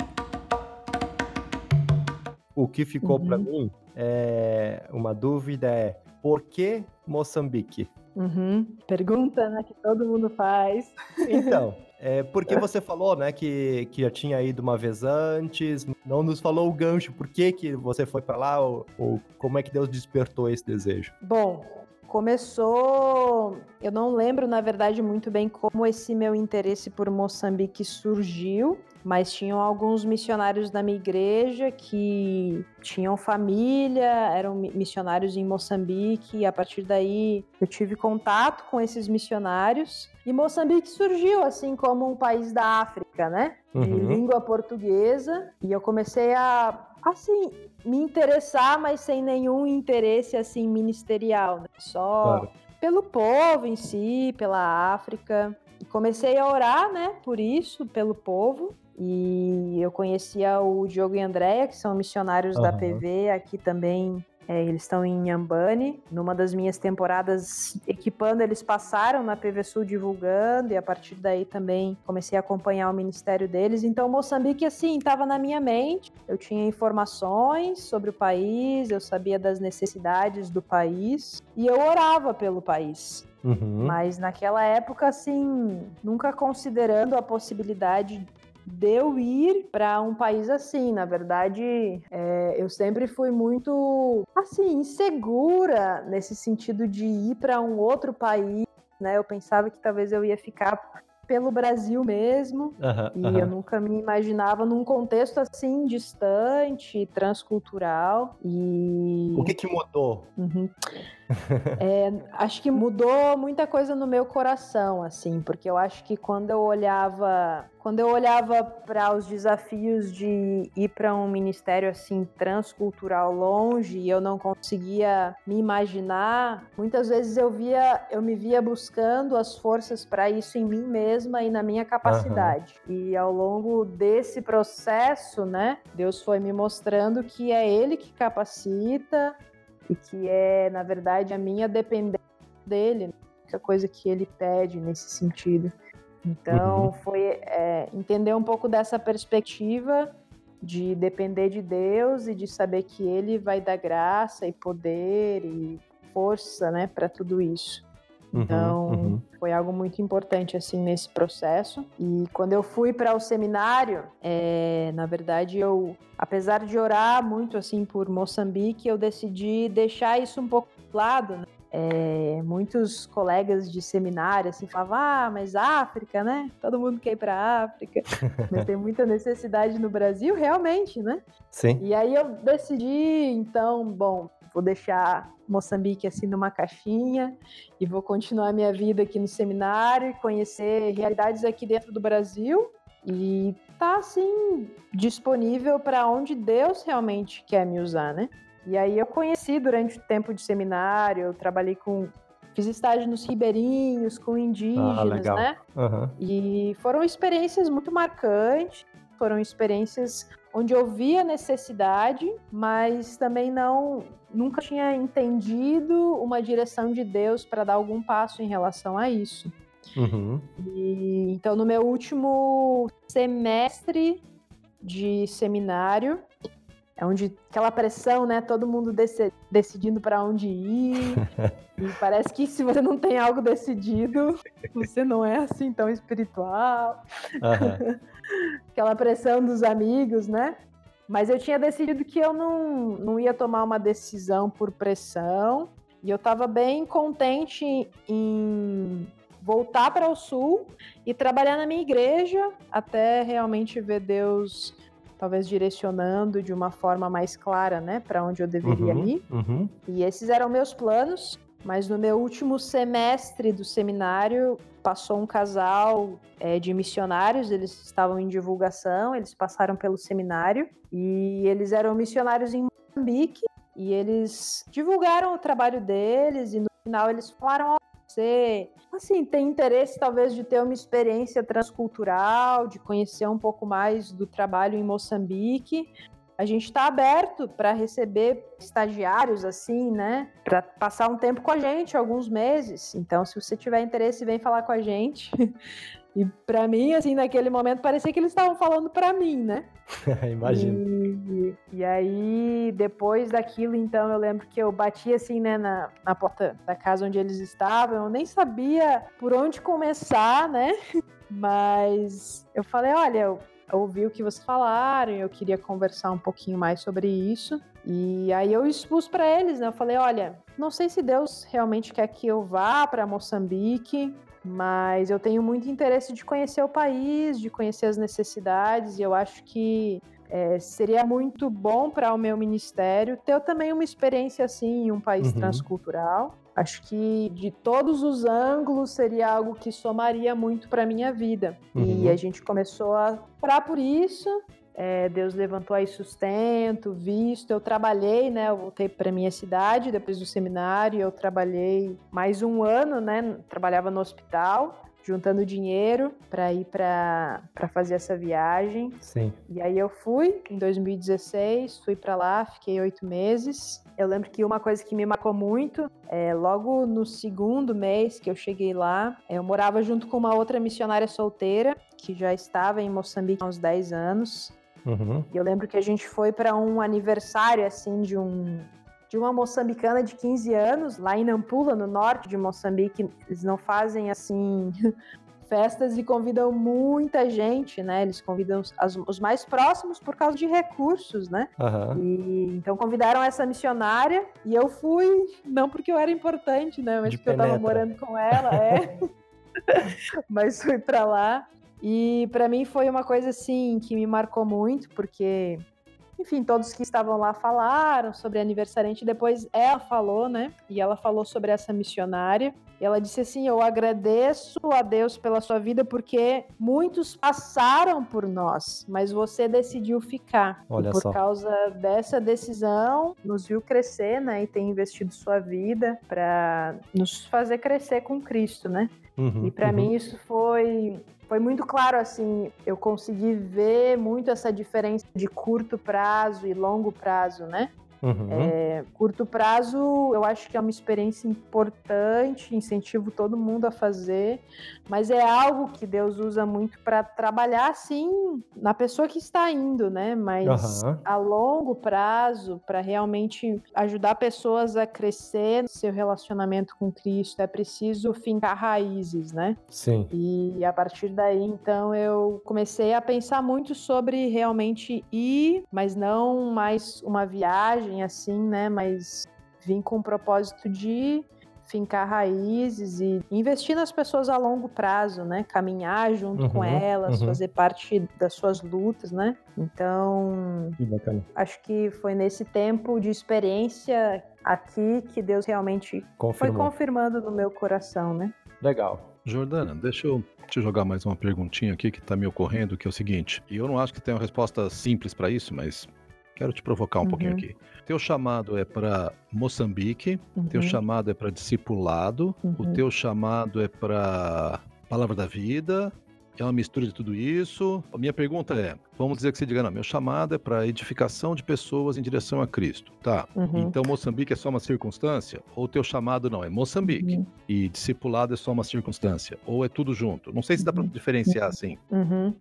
O que ficou Uhum. pra mim é uma dúvida é por que Moçambique? Uhum. Pergunta, né, que todo mundo faz. Então, é porque você falou, né, que, que já tinha ido uma vez antes, não nos falou o gancho, por que, que você foi pra lá, ou, ou como é que Deus despertou esse desejo? Bom, começou. Eu não lembro, na verdade, muito bem como esse meu interesse por Moçambique surgiu, mas tinham alguns missionários da minha igreja que tinham família, eram missionários em Moçambique, e a partir daí eu tive contato com esses missionários. E Moçambique surgiu assim como um país da África, né? De uhum. língua portuguesa, e eu comecei a assim, me interessar, mas sem nenhum interesse assim ministerial, né? Só claro. pelo povo em si, pela África. E comecei a orar, né, por isso, pelo povo. E eu conhecia o Diogo e Andréia, que são missionários uhum. da PV aqui também é, eles estão em Yambane. Numa das minhas temporadas equipando, eles passaram na PV Sul divulgando, e a partir daí também comecei a acompanhar o ministério deles. Então, Moçambique, assim, estava na minha mente. Eu tinha informações sobre o país, eu sabia das necessidades do país, e eu orava pelo país. Uhum. Mas naquela época, assim, nunca considerando a possibilidade de eu ir para um país assim. Na verdade, é, eu sempre fui muito, assim, insegura nesse sentido de ir para um outro país. Né? Eu pensava que talvez eu ia ficar pelo Brasil mesmo. Uhum, e uhum. eu nunca me imaginava num contexto assim distante, transcultural. E o que que mudou? Uhum. É, acho que mudou muita coisa no meu coração, assim, porque eu acho que quando eu olhava, quando eu olhava para os desafios de ir para um ministério assim transcultural longe e eu não conseguia me imaginar, muitas vezes eu via, eu me via buscando as forças para isso em mim mesma e na minha capacidade. Uhum. E ao longo desse processo, né, Deus foi me mostrando que é Ele que capacita e que é, na verdade, a minha dependência dele, a coisa que ele pede nesse sentido. Então, uhum. foi é, entender um pouco dessa perspectiva de depender de Deus e de saber que Ele vai dar graça e poder e força, né, para tudo isso. Uhum, então, uhum. foi algo muito importante, assim, nesse processo. E quando eu fui para o seminário, é, na verdade, eu, apesar de orar muito, assim, por Moçambique, eu decidi deixar isso um pouco de lado, né? É, muitos colegas de seminário assim falavam: ah, mas África, né? Todo mundo quer ir para África, mas tem muita necessidade no Brasil, realmente, né? Sim. E aí eu decidi, então, bom, vou deixar Moçambique assim numa caixinha e vou continuar minha vida aqui no seminário e conhecer realidades aqui dentro do Brasil e tá assim disponível para onde Deus realmente quer me usar, né? E aí eu conheci durante o tempo de seminário, eu trabalhei com fiz estágio nos ribeirinhos, com indígenas, ah, né? Uhum. E foram experiências muito marcantes, foram experiências onde eu via necessidade, mas também não nunca tinha entendido uma direção de Deus para dar algum passo em relação a isso. Uhum. E, então, no meu último semestre de seminário, é onde aquela pressão, né? Todo mundo dec decidindo para onde ir. e parece que se você não tem algo decidido, você não é assim tão espiritual. Uhum. aquela pressão dos amigos, né? Mas eu tinha decidido que eu não, não ia tomar uma decisão por pressão. E eu estava bem contente em voltar para o sul e trabalhar na minha igreja até realmente ver Deus talvez direcionando de uma forma mais clara, né, para onde eu deveria uhum, ir. Uhum. E esses eram meus planos. Mas no meu último semestre do seminário, passou um casal é, de missionários, eles estavam em divulgação, eles passaram pelo seminário e eles eram missionários em Moçambique e eles divulgaram o trabalho deles e no final eles falaram: você assim tem interesse talvez de ter uma experiência transcultural, de conhecer um pouco mais do trabalho em Moçambique. A gente está aberto para receber estagiários assim, né? Para passar um tempo com a gente, alguns meses. Então, se você tiver interesse, vem falar com a gente. E para mim, assim, naquele momento, parecia que eles estavam falando para mim, né? Imagino. E, e, aí, depois daquilo, então, eu lembro que eu bati, assim, né, na, na porta da casa onde eles estavam. Eu nem sabia por onde começar, né? Mas eu falei, olha, eu ouvi o que vocês falaram, eu queria conversar um pouquinho mais sobre isso. E aí eu expus para eles, né? Eu falei, olha, não sei se Deus realmente quer que eu vá para Moçambique, mas eu tenho muito interesse de conhecer o país, de conhecer as necessidades, e eu acho que é, seria muito bom para o meu ministério ter também uma experiência assim em um país uhum. transcultural. Acho que de todos os ângulos seria algo que somaria muito para minha vida. Uhum. E a gente começou a orar por isso. É, Deus levantou aí sustento, visto. Eu trabalhei, né? Eu voltei para minha cidade depois do seminário. Eu trabalhei mais um ano, né? Trabalhava no hospital juntando dinheiro para ir para fazer essa viagem. Sim. E aí eu fui em 2016, fui para lá, fiquei oito meses. Eu lembro que uma coisa que me marcou muito, é, logo no segundo mês que eu cheguei lá, eu morava junto com uma outra missionária solteira que já estava em Moçambique há uns 10 anos. Uhum. E eu lembro que a gente foi para um aniversário assim de um de uma moçambicana de 15 anos, lá em Nampula, no norte de Moçambique. Eles não fazem assim festas e convidam muita gente, né? Eles convidam as, os mais próximos por causa de recursos, né? Uhum. E, então convidaram essa missionária e eu fui, não porque eu era importante, né? Mas de porque penetra. eu tava morando com ela, é. mas fui para lá. E para mim foi uma coisa assim que me marcou muito, porque enfim, todos que estavam lá falaram sobre a aniversariante. Depois ela falou, né? E ela falou sobre essa missionária. E ela disse assim: Eu agradeço a Deus pela sua vida, porque muitos passaram por nós, mas você decidiu ficar. Olha e por só. causa dessa decisão, nos viu crescer, né? E tem investido sua vida para nos fazer crescer com Cristo, né? Uhum, e para uhum. mim isso foi foi muito claro assim, eu consegui ver muito essa diferença de curto prazo e longo prazo, né? Uhum. É, curto prazo, eu acho que é uma experiência importante, incentivo todo mundo a fazer, mas é algo que Deus usa muito para trabalhar, sim, na pessoa que está indo, né? Mas uhum. a longo prazo, para realmente ajudar pessoas a crescer no seu relacionamento com Cristo, é preciso fincar raízes, né? Sim. E a partir daí, então, eu comecei a pensar muito sobre realmente ir, mas não mais uma viagem viagem assim, né? Mas vim com o propósito de fincar raízes e investir nas pessoas a longo prazo, né? Caminhar junto uhum, com elas, uhum. fazer parte das suas lutas, né? Então, que acho que foi nesse tempo de experiência aqui que Deus realmente Confirmou. foi confirmando no meu coração, né? Legal. Jordana, deixa eu te jogar mais uma perguntinha aqui que está me ocorrendo, que é o seguinte, e eu não acho que tenha uma resposta simples para isso, mas Quero te provocar um uhum. pouquinho aqui. Teu chamado é para Moçambique, uhum. teu chamado é para discipulado, uhum. o teu chamado é para Palavra da Vida, é uma mistura de tudo isso. A minha pergunta é: vamos dizer que você diga, não, meu chamado é para edificação de pessoas em direção a Cristo. Tá. Uhum. Então Moçambique é só uma circunstância? Ou teu chamado não é Moçambique uhum. e discipulado é só uma circunstância? Ou é tudo junto? Não sei se dá para uhum. diferenciar assim. Uhum.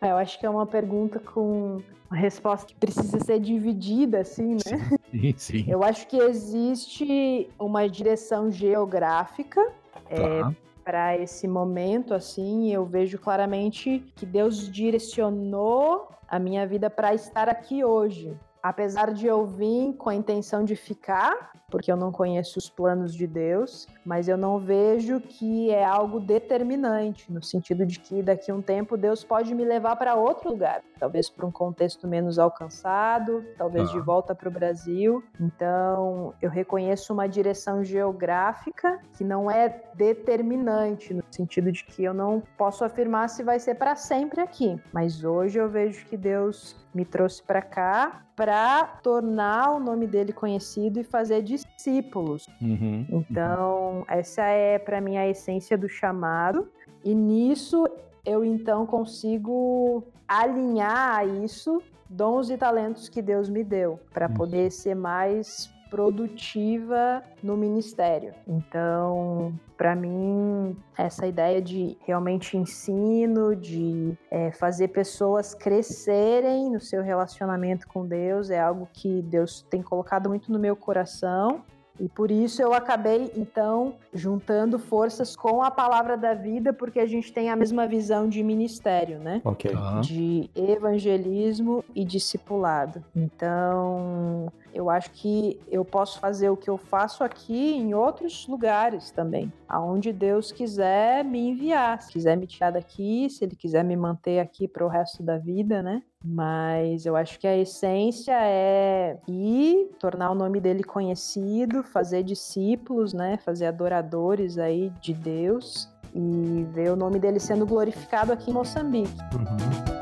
É, eu acho que é uma pergunta com uma resposta que precisa ser dividida, assim, né? Sim, sim. Eu acho que existe uma direção geográfica. É, tá. É, para esse momento, assim, eu vejo claramente que Deus direcionou a minha vida para estar aqui hoje. Apesar de eu vir com a intenção de ficar, porque eu não conheço os planos de Deus, mas eu não vejo que é algo determinante, no sentido de que daqui a um tempo Deus pode me levar para outro lugar, talvez para um contexto menos alcançado, talvez ah. de volta para o Brasil. Então, eu reconheço uma direção geográfica que não é determinante, no sentido de que eu não posso afirmar se vai ser para sempre aqui, mas hoje eu vejo que Deus me trouxe para cá para tornar o nome dele conhecido e fazer discípulos. Uhum, então, uhum. essa é para mim a essência do chamado. E nisso eu então consigo alinhar a isso dons e talentos que Deus me deu para poder ser mais produtiva no ministério. Então, para mim, essa ideia de realmente ensino, de é, fazer pessoas crescerem no seu relacionamento com Deus é algo que Deus tem colocado muito no meu coração. E por isso eu acabei, então, juntando forças com a palavra da vida, porque a gente tem a mesma visão de ministério, né? Ok. Tá. De evangelismo e discipulado. Então, eu acho que eu posso fazer o que eu faço aqui em outros lugares também, aonde Deus quiser me enviar, se quiser me tirar daqui, se Ele quiser me manter aqui para o resto da vida, né? Mas eu acho que a essência é ir, tornar o nome dele conhecido, fazer discípulos, né? Fazer adoradores aí de Deus e ver o nome dele sendo glorificado aqui em Moçambique. Uhum.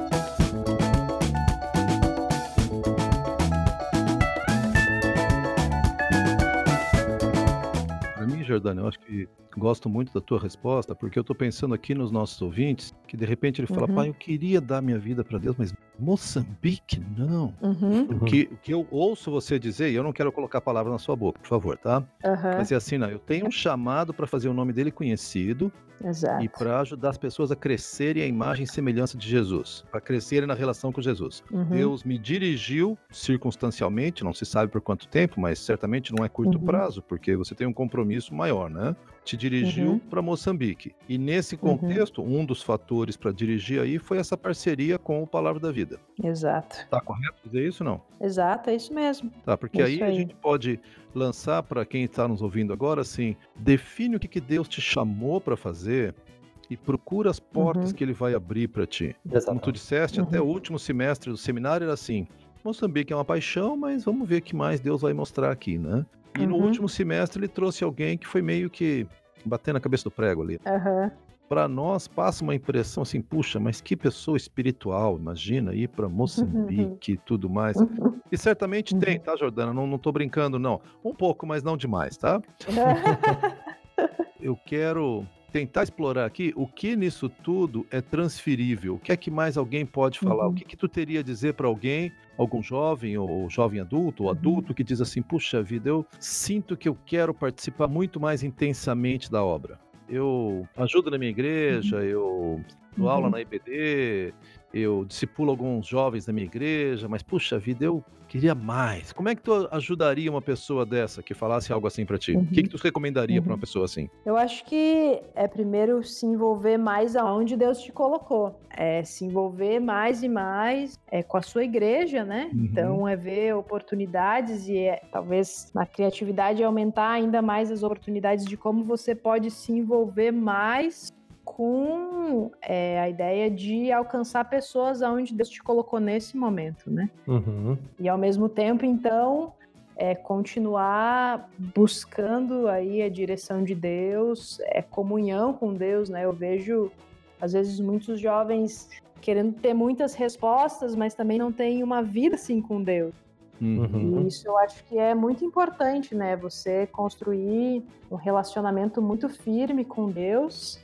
Jordânia, eu acho que gosto muito da tua resposta, porque eu estou pensando aqui nos nossos ouvintes, que de repente ele fala, Uhum. pai, eu queria dar minha vida para Deus, mas Moçambique, não. Uhum, O que, o que eu ouço você dizer, e eu não quero colocar palavras na sua boca, por favor, tá? aham, Mas é assim, não, eu tenho um chamado para fazer o nome dele conhecido exato. e para ajudar as pessoas a crescerem à imagem e semelhança de Jesus, para crescerem na relação com Jesus. Uhum, Deus me dirigiu circunstancialmente, não se sabe por quanto tempo, mas certamente não é curto Uhum. prazo, porque você tem um compromisso maior, né? Te dirigiu Uhum. para Moçambique. E nesse contexto, um dos fatores para dirigir aí foi essa parceria com o Palavra da Vida. Exato. Tá correto dizer isso não? Exato, é isso mesmo. Tá, porque Isso aí, a aí. gente pode lançar para quem está nos ouvindo agora assim, define o que, que Deus te chamou para fazer e procura as portas Uhum. que ele vai abrir para ti. Como tu disseste, até o Uhum. último semestre do seminário era assim: Moçambique é uma paixão, mas vamos ver o que mais Deus vai mostrar aqui, né? E no Uhum. último semestre ele trouxe alguém que foi meio que batendo na cabeça do prego ali. Aham, Para nós passa uma impressão assim, puxa, mas que pessoa espiritual, imagina ir para Moçambique e tudo mais. uhum. E certamente Uhum. tem, tá, Jordana? Não, não tô brincando, não. Um pouco, mas não demais, tá? Eu quero tentar explorar aqui o que nisso tudo é transferível. O que é que mais alguém pode falar? Uhum. O que, que tu teria a dizer para alguém, algum jovem ou jovem adulto ou Uhum. adulto que diz assim: puxa vida, eu sinto que eu quero participar muito mais intensamente da obra. Eu ajudo na minha igreja, eu dou aula Uhum. na IBD, eu discipulo alguns jovens da minha igreja, mas puxa vida, eu queria mais. Como é que tu ajudaria uma pessoa dessa que falasse algo assim para ti? O que, Uhum. que tu recomendaria para Uhum. uma pessoa assim? Eu acho que é primeiro se envolver mais aonde Deus te colocou. É se envolver mais e mais é, com a sua igreja, né? Uhum. Então é ver oportunidades e é, talvez na criatividade aumentar ainda mais as oportunidades de como você pode se envolver mais com é, a ideia de alcançar pessoas aonde Deus te colocou nesse momento, né? Uhum. E ao mesmo tempo, então, é continuar buscando aí a direção de Deus, é comunhão com Deus, né? Eu vejo às vezes muitos jovens querendo ter muitas respostas, mas também não tem uma vida assim com Deus. Uhum. E isso eu acho que é muito importante, né? Você construir um relacionamento muito firme com Deus,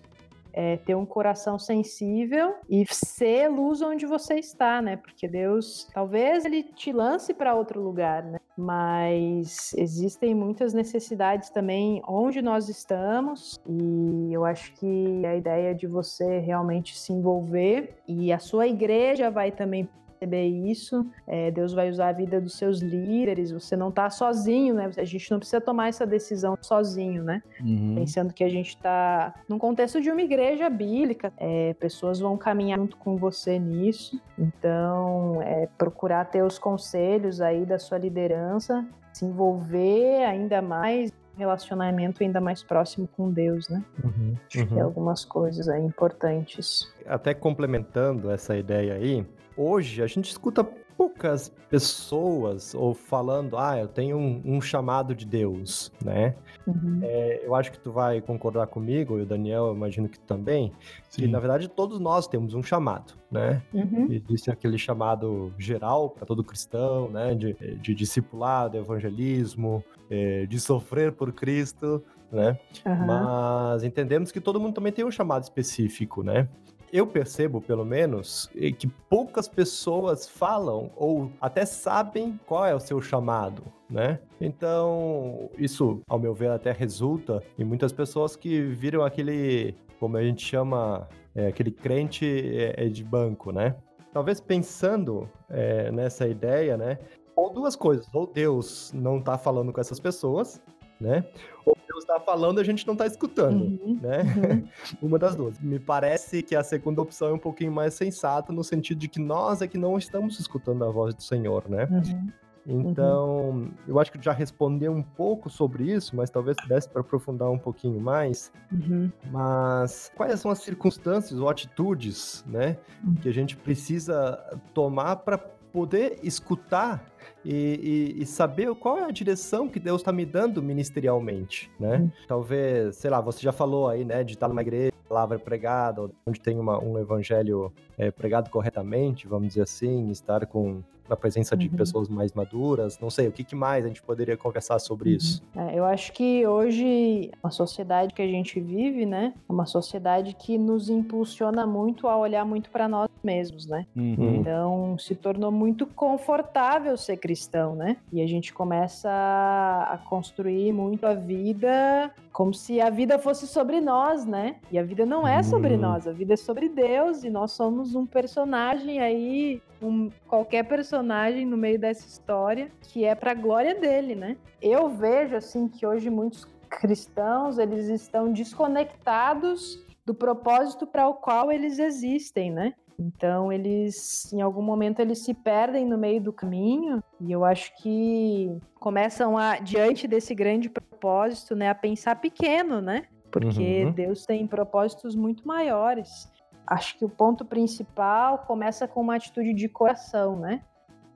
é, ter um coração sensível e ser luz onde você está, né? Porque Deus, talvez ele te lance para outro lugar, né? Mas existem muitas necessidades também onde nós estamos e eu acho que a ideia de você realmente se envolver e a sua igreja vai também perceber isso. É, Deus vai usar a vida dos seus líderes. Você não está sozinho, né? A gente não precisa tomar essa decisão sozinho, né? Uhum. Pensando que a gente está num contexto de uma igreja bíblica, é, pessoas vão caminhar junto com você nisso. Então, é procurar ter os conselhos aí da sua liderança, se envolver ainda mais um relacionamento ainda mais próximo com Deus, né? Uhum. Acho que tem algumas coisas aí importantes. Até complementando essa ideia aí, hoje a gente escuta poucas pessoas ou falando, ah, eu tenho um, um chamado de Deus, né? Uhum. É, eu acho que tu vai concordar comigo, e o Daniel, eu imagino que tu também, que na verdade todos nós temos um chamado, né? Uhum. Existe aquele chamado geral para todo cristão, né? De, de discipulado, evangelismo, eh, de sofrer por Cristo, né? Aham. Mas entendemos que todo mundo também tem um chamado específico, né? Eu percebo, pelo menos, eh, que poucas pessoas falam ou até sabem qual é o seu chamado, né? Então, isso, ao meu ver, até resulta em muitas pessoas que viram aquele, como a gente chama, é, aquele crente é, é de banco, né? Talvez pensando é, nessa ideia, né? Ou duas coisas, ou Deus não tá falando com essas pessoas, né? Ou Deus está falando e a gente não está escutando, Uhum. né? Uma das duas. Me parece que a segunda opção é um pouquinho mais sensata no sentido de que nós é que não estamos escutando a voz do Senhor, né? Uhum. Então, eu acho que já respondeu um pouco sobre isso, mas talvez desse para aprofundar um pouquinho mais. Uhum. Mas quais são as circunstâncias ou atitudes, né, Hum. que a gente precisa tomar para poder escutar e, e- e saber qual é a direção que Deus está me dando ministerialmente, né? Hum. Talvez, sei lá, você já falou aí, né, de estar numa igreja, palavra pregada, onde tem uma- um evangelho é, pregado corretamente, vamos dizer assim, estar com na presença de Uhum. pessoas mais maduras, não sei, o que, que mais a gente poderia conversar sobre Uhum. isso? É, eu acho que hoje a sociedade que a gente vive, né, é uma sociedade que nos impulsiona muito a olhar muito para nós mesmos, né? Uhum. Então se tornou muito confortável ser cristão, né? E a gente começa a construir muito a vida como se a vida fosse sobre nós, né? E a vida não é sobre Hum. nós, a vida é sobre Deus e nós somos um personagem aí, um, qualquer personagem no meio dessa história que é para glória dele, né? Eu vejo assim que hoje muitos cristãos eles estão desconectados do propósito para o qual eles existem, né? Então eles, em algum momento, eles se perdem no meio do caminho e eu acho que começam a, diante desse grande propósito, né, a pensar pequeno, né? Porque Uhum. Deus tem propósitos muito maiores. Acho que o ponto principal começa com uma atitude de coração, né?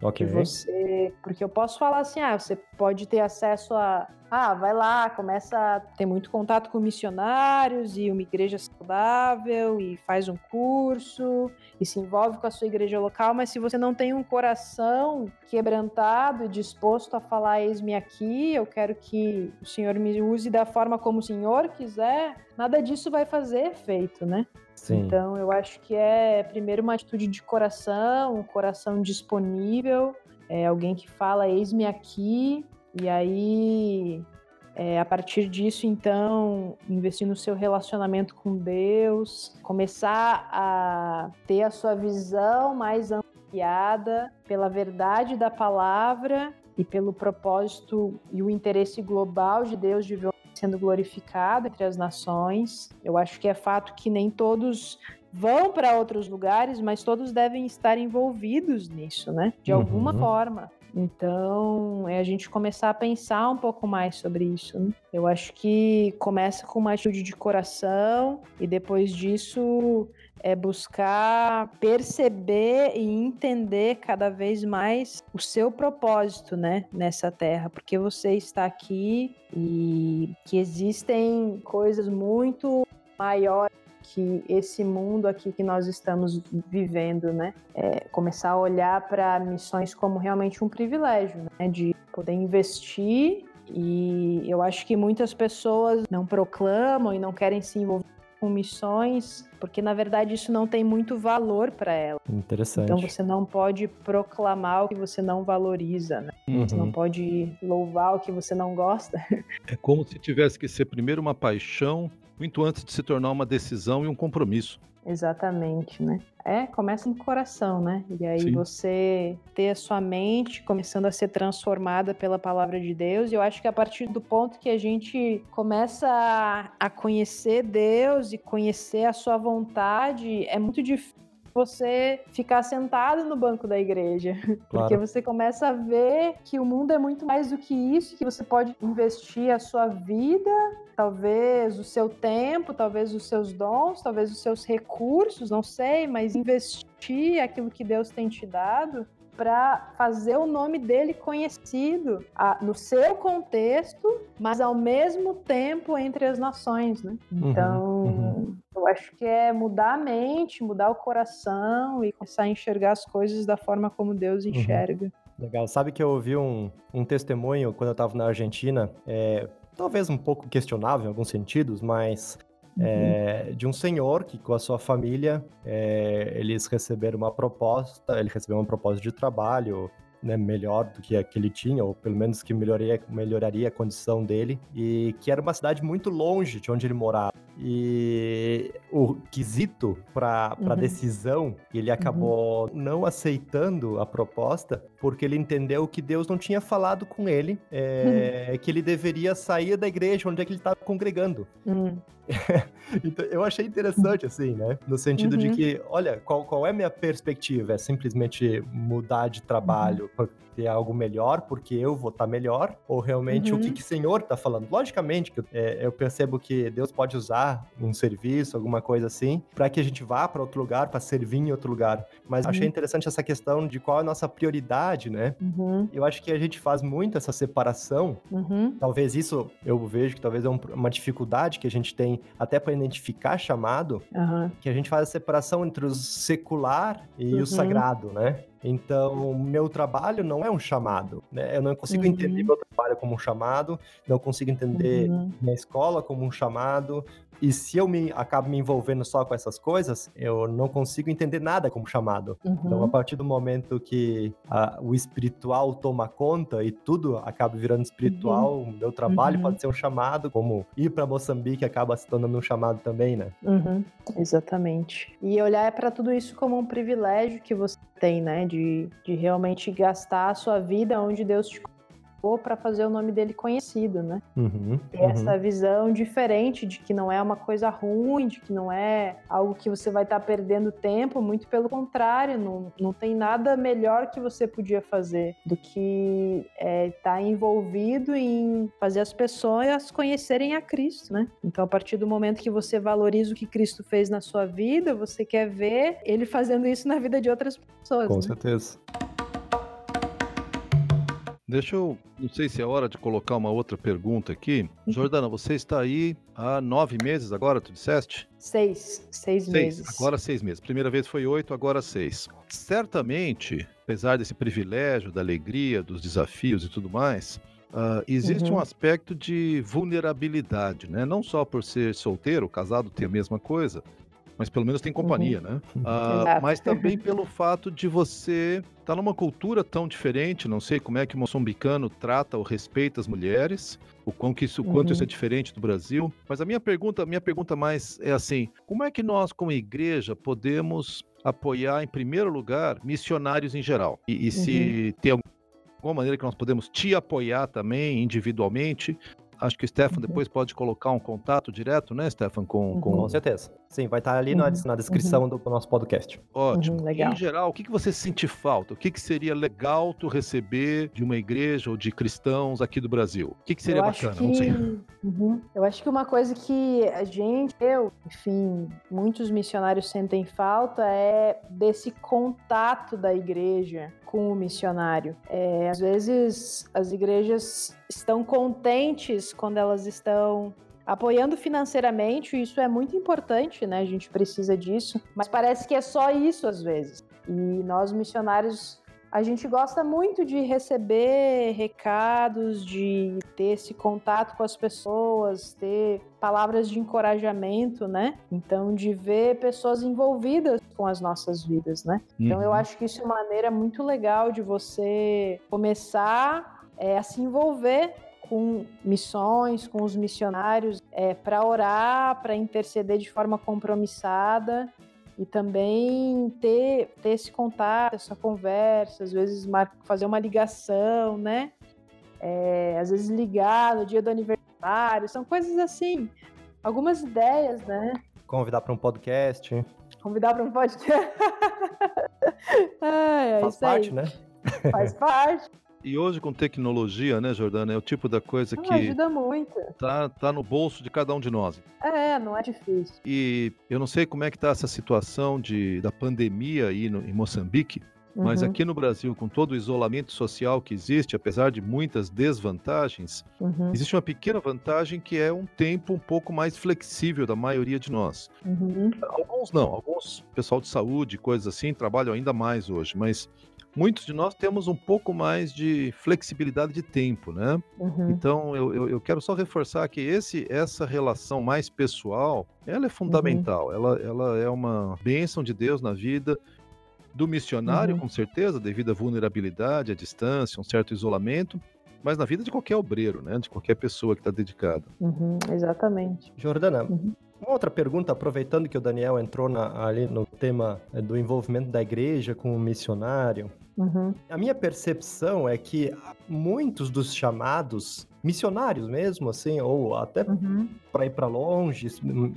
Ok. que você. Porque eu posso falar assim, ah, você pode ter acesso a. Ah, vai lá, começa a ter muito contato com missionários e uma igreja saudável e faz um curso e se envolve com a sua igreja local, mas se você não tem um coração quebrantado e disposto a falar, eis-me aqui, eu quero que o Senhor me use da forma como o Senhor quiser, nada disso vai fazer efeito, né? Sim. Então, eu acho que é primeiro uma atitude de coração, um coração disponível, é alguém que fala, eis-me aqui, e aí, é, a partir disso, então, investir no seu relacionamento com Deus, começar a ter a sua visão mais ampliada pela verdade da palavra e pelo propósito e o interesse global de Deus de ver sendo glorificado entre as nações. Eu acho que é fato que nem todos vão para outros lugares, mas todos devem estar envolvidos nisso, né? De alguma Uhum. forma. Então, é a gente começar a pensar um pouco mais sobre isso. Né? Eu acho que começa com uma atitude de coração e depois disso é buscar perceber e entender cada vez mais o seu propósito, né, nessa terra, porque você está aqui e que existem coisas muito maiores que esse mundo aqui que nós estamos vivendo, né? É começar a olhar para missões como realmente um privilégio, né? De poder investir e eu acho que muitas pessoas não proclamam e não querem se envolver com missões, porque na verdade isso não tem muito valor para ela. Interessante. Então você não pode proclamar o que você não valoriza, né? Você não Uhum. pode louvar o que você não gosta. É como se tivesse que ser primeiro uma paixão, muito antes de se tornar uma decisão e um compromisso. Exatamente, né? É, começa no coração, né? E aí Sim. você ter a sua mente começando a ser transformada pela palavra de Deus. E eu acho que a partir do ponto que a gente começa a, a conhecer Deus e conhecer a sua vontade, é muito difícil você ficar sentado no banco da igreja. Porque Claro. você começa a ver que o mundo é muito mais do que isso, que você pode investir a sua vida talvez o seu tempo, talvez os seus dons, talvez os seus recursos, não sei, mas investir aquilo que Deus tem te dado para fazer o nome dele conhecido ah, no seu contexto, mas ao mesmo tempo entre as nações, né? Uhum, Então, uhum. eu acho que é mudar a mente, mudar o coração e começar a enxergar as coisas da forma como Deus enxerga. Legal. Sabe que eu ouvi um, um testemunho quando eu estava na Argentina, é, talvez um pouco questionável em alguns sentidos, mas é, de um senhor que com a sua família é, eles receberam uma proposta, ele recebeu uma proposta de trabalho né, melhor do que a que ele tinha, ou pelo menos que melhoraria, melhoraria a condição dele, e que era uma cidade muito longe de onde ele morava. E o quesito para Uhum. decisão, ele acabou não aceitando a proposta porque ele entendeu que Deus não tinha falado com ele, é, que ele deveria sair da igreja onde é que ele estava congregando. Hum, Então, eu achei interessante, assim, né? No sentido de Uhum. que, olha, qual, qual é a minha perspectiva? É simplesmente mudar de trabalho para ter algo melhor, porque eu vou estar melhor? Ou realmente o que, Uhum. que o Senhor está falando? Logicamente que é, eu percebo que Deus pode usar um serviço, alguma coisa assim, para que a gente vá para outro lugar, para servir em outro lugar. Mas achei Uhum. interessante essa questão de qual é a nossa prioridade, né? uhum, Eu acho que a gente faz muito essa separação uhum, Talvez isso eu vejo que talvez é um- uma dificuldade que a gente tem até para identificar chamado, aham, que a gente faz a separação entre o secular e Uhum. o sagrado, né? Então, meu trabalho não é um chamado, né? Eu não consigo Uhum. entender meu trabalho como um chamado, não consigo entender uhum, minha escola como um chamado. E se eu me acabo me envolvendo só com essas coisas, eu não consigo entender nada como chamado. Então, a uhum, partir do momento que a- o espiritual toma conta e tudo acaba virando espiritual, o meu trabalho Uhum. pode ser um chamado, como ir para Moçambique acaba se tornando um chamado também, né? uhum, exatamente. E olhar para tudo isso como um privilégio que você tem, né? De, de realmente gastar a sua vida onde Deus te colocou para fazer o nome dele conhecido, né? Uhum, ter uhum. essa visão diferente de que não é uma coisa ruim, de que não é algo que você vai estar perdendo tempo, muito pelo contrário, não, não tem nada melhor que você podia fazer do que estar envolvido em fazer as pessoas conhecerem a Cristo, né? Então, a partir do momento que você valoriza o que Cristo fez na sua vida, você quer ver ele fazendo isso na vida de outras pessoas. Com né? certeza. Deixa eu, não sei se é hora de colocar uma outra pergunta aqui. Jordana, você está aí há nove meses agora, tu disseste? Seis, seis, meses. Agora seis meses. Primeira vez foi oito, agora seis. Certamente, apesar desse privilégio, da alegria, dos desafios e tudo mais, ah, existe Uhum. um aspecto de vulnerabilidade, né? Não só por ser solteiro, casado tem a mesma coisa, mas pelo menos tem companhia, né? Ah, Uhum. Exato. mas também pelo fato de você estar numa cultura tão diferente, não sei como é que o moçambicano trata ou respeita as mulheres, o quão que isso, o quanto Uhum. isso é diferente do Brasil. Mas a minha pergunta, a minha pergunta mais é assim: como é que nós, como igreja, podemos apoiar, em primeiro lugar, missionários em geral? E, e se Uhum. tem alguma maneira que nós podemos te apoiar também individualmente? Acho que o Stefan Uhum. depois pode colocar um contato direto, né, Stefan, com, com Com certeza. Sim, vai estar ali na, Uhum, na descrição do nosso podcast. Ótimo. Uhum, legal. Em geral, o que, que você sente falta? O que, que seria legal tu receber de uma igreja ou de cristãos aqui do Brasil? O que, que seria eu bacana? Acho Não que, sei. Uhum. Eu acho que uma coisa que a gente, eu, enfim, muitos missionários sentem falta é desse contato da igreja com o missionário. É, às vezes as igrejas estão contentes quando elas estão apoiando financeiramente, isso é muito importante, né? A gente precisa disso, mas parece que é só isso às vezes. E nós missionários a gente gosta muito de receber recados, de ter esse contato com as pessoas, ter palavras de encorajamento, né? Então, de ver pessoas envolvidas com as nossas vidas, né? Então, eu Uhum. acho que isso é uma maneira muito legal de você começar é, a se envolver com missões, com os missionários, é, para orar, para interceder de forma compromissada e também ter, ter esse contato, essa conversa, às vezes fazer uma ligação, né? É, às vezes ligar no dia do aniversário, são coisas assim, algumas ideias, né? Convidar para um podcast. Convidar para um podcast. É faz parte, né? Faz parte. E hoje, com tecnologia, né, Jordana, é o tipo da coisa Não, que ajuda muito. tá, tá no bolso de cada um de nós. É, não é difícil. E eu não sei como é que tá essa situação de, da pandemia aí no, em Moçambique, mas Uhum, aqui no Brasil, com todo o isolamento social que existe, apesar de muitas desvantagens, uhum, existe uma pequena vantagem que é um tempo um pouco mais flexível da maioria de nós. uhum, Alguns não, alguns pessoal de saúde, coisas assim, trabalham ainda mais hoje, mas muitos de nós temos um pouco mais de flexibilidade de tempo, né? uhum, Então eu, eu, eu quero só reforçar que esse, essa relação mais pessoal, ela é fundamental, ela, ela é uma bênção de Deus na vida do missionário, Uhum. com certeza, devido à vulnerabilidade, à distância, um certo isolamento, mas na vida de qualquer obreiro, né? De qualquer pessoa que está dedicada. uhum, exatamente. Jordana, Uhum. Uma outra pergunta, aproveitando que o Daniel entrou na, ali no tema é, do envolvimento da igreja com o missionário, Uhum. a minha percepção é que muitos dos chamados missionários mesmo, assim, ou até Uhum. para ir para longe,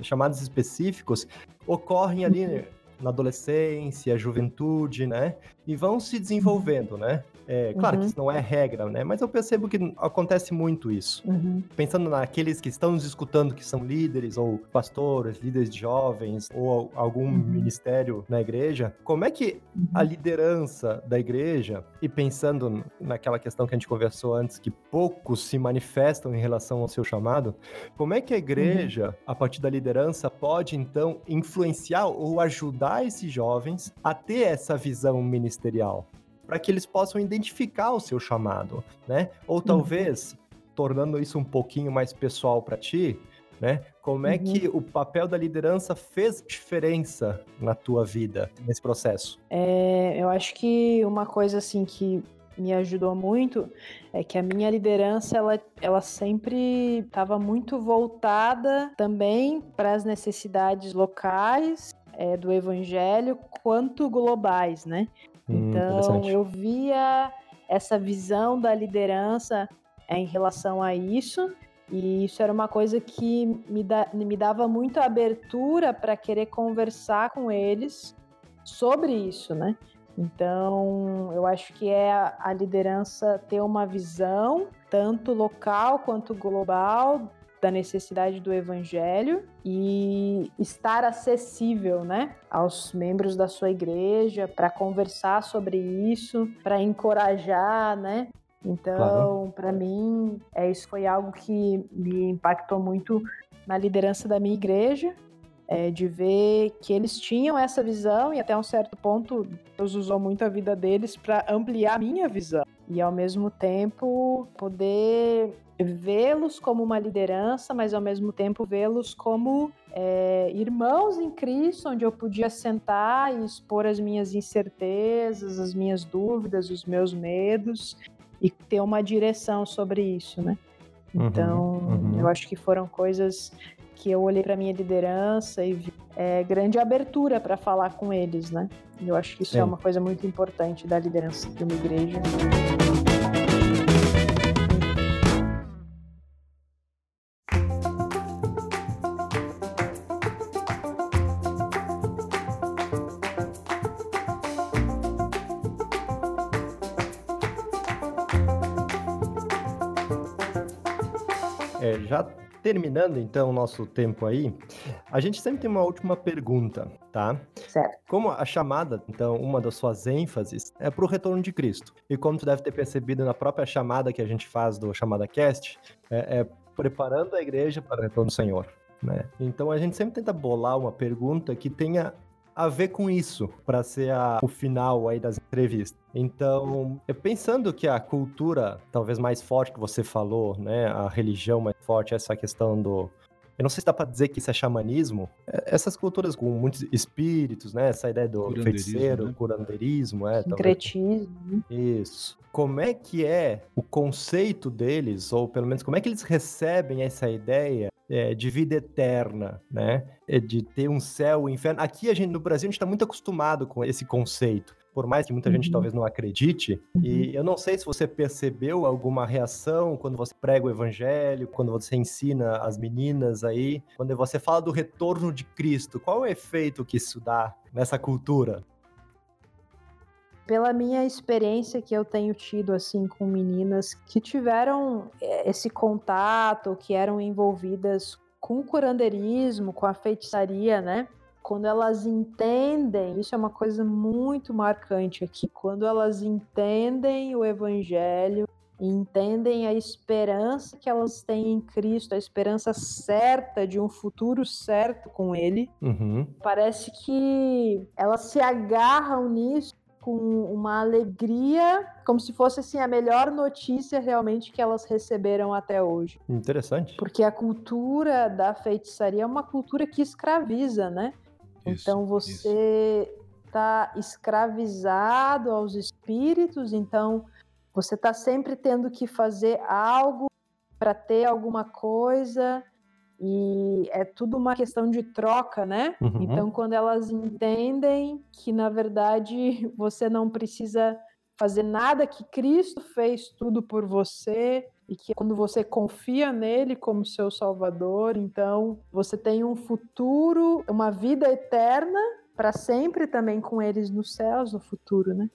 chamados específicos, ocorrem ali na adolescência, juventude, né? E vão se desenvolvendo, né? É, claro Uhum. que isso não é regra, né? Mas eu percebo que acontece muito isso. Uhum. Pensando naqueles que estão nos escutando, que são líderes, ou pastores, líderes de jovens, ou algum Uhum. ministério na igreja, como é que a liderança da igreja, e pensando naquela questão que a gente conversou antes, que poucos se manifestam em relação ao seu chamado, como é que a igreja, a partir da liderança, pode então influenciar ou ajudar esses jovens a ter essa visão ministerial? Para que eles possam identificar o seu chamado, né? Ou talvez, tornando isso um pouquinho mais pessoal para ti, né? Como é Uhum. que o papel da liderança fez diferença na tua vida nesse processo? É, eu acho que uma coisa assim que me ajudou muito é que a minha liderança ela, ela sempre estava muito voltada também para as necessidades locais é, do evangelho quanto globais, né? Hum, Então eu via essa visão da liderança em relação a isso e isso era uma coisa que me, da- me dava muita abertura para querer conversar com eles sobre isso, né? Então, eu acho que é a liderança ter uma visão, tanto local quanto global, da necessidade do evangelho e estar acessível, né, aos membros da sua igreja para conversar sobre isso, para encorajar, né? Então, Claro. para mim, é isso foi algo que me impactou muito na liderança da minha igreja, é, de ver que eles tinham essa visão e até um certo ponto Deus usou muito a vida deles para ampliar a minha visão e ao mesmo tempo poder vê-los como uma liderança, mas ao mesmo tempo vê-los como é, irmãos em Cristo, onde eu podia sentar e expor as minhas incertezas, as minhas dúvidas, os meus medos e ter uma direção sobre isso, né? Uhum, Então, uhum. eu acho que foram coisas que eu olhei para minha liderança e vi é, grande abertura para falar com eles, né? Eu acho que isso Sim. é uma coisa muito importante da liderança de uma igreja. É, já terminando então o nosso tempo aí, a gente sempre tem uma última pergunta, tá? Certo. Como a chamada, então, uma das suas ênfases é para o retorno de Cristo. E como tu deve ter percebido na própria chamada que a gente faz do Chamada Cast, é, é preparando a igreja para o retorno do Senhor. Né? Então a gente sempre tenta bolar uma pergunta que tenha a ver com isso para ser a- o final aí das entrevistas. Então, pensando que a cultura talvez mais forte que você falou, né, a religião mais forte, essa questão do eu não sei se dá para dizer que isso é xamanismo. É- Essas culturas com muitos espíritos, né? Essa ideia do feiticeiro, né? curandeirismo, é. Sincretismo. né? Isso. Como é que é o conceito deles, ou pelo menos como é que eles recebem essa ideia é, de vida eterna, né? É, De ter um céu e um inferno. Aqui a gente, no Brasil, a gente está muito acostumado com esse conceito. Por mais que muita gente Uhum. talvez não acredite. E eu não sei se você percebeu alguma reação quando você prega o evangelho, quando você ensina as meninas aí, quando você fala do retorno de Cristo. Qual é o efeito que isso dá nessa cultura? Pela minha experiência que eu tenho tido assim com meninas que tiveram eh, esse contato, que eram envolvidas com o curandeirismo, com a feitiçaria, né? Quando elas entendem, isso é uma coisa muito marcante aqui, quando elas entendem o evangelho, entendem a esperança que elas têm em Cristo, a esperança certa de um futuro certo com ele, Uhum. parece que elas se agarram nisso com uma alegria, como se fosse assim a melhor notícia realmente que elas receberam até hoje. Interessante. Porque a cultura da feitiçaria é uma cultura que escraviza, né? Isso, então você está escravizado aos espíritos, então você está sempre tendo que fazer algo para ter alguma coisa. E é tudo uma questão de troca, né? Uhum. Então, quando elas entendem que, na verdade, você não precisa fazer nada, que Cristo fez tudo por você, e que quando você confia nele como seu Salvador, então você tem um futuro, uma vida eterna para sempre também com eles nos céus no futuro, né?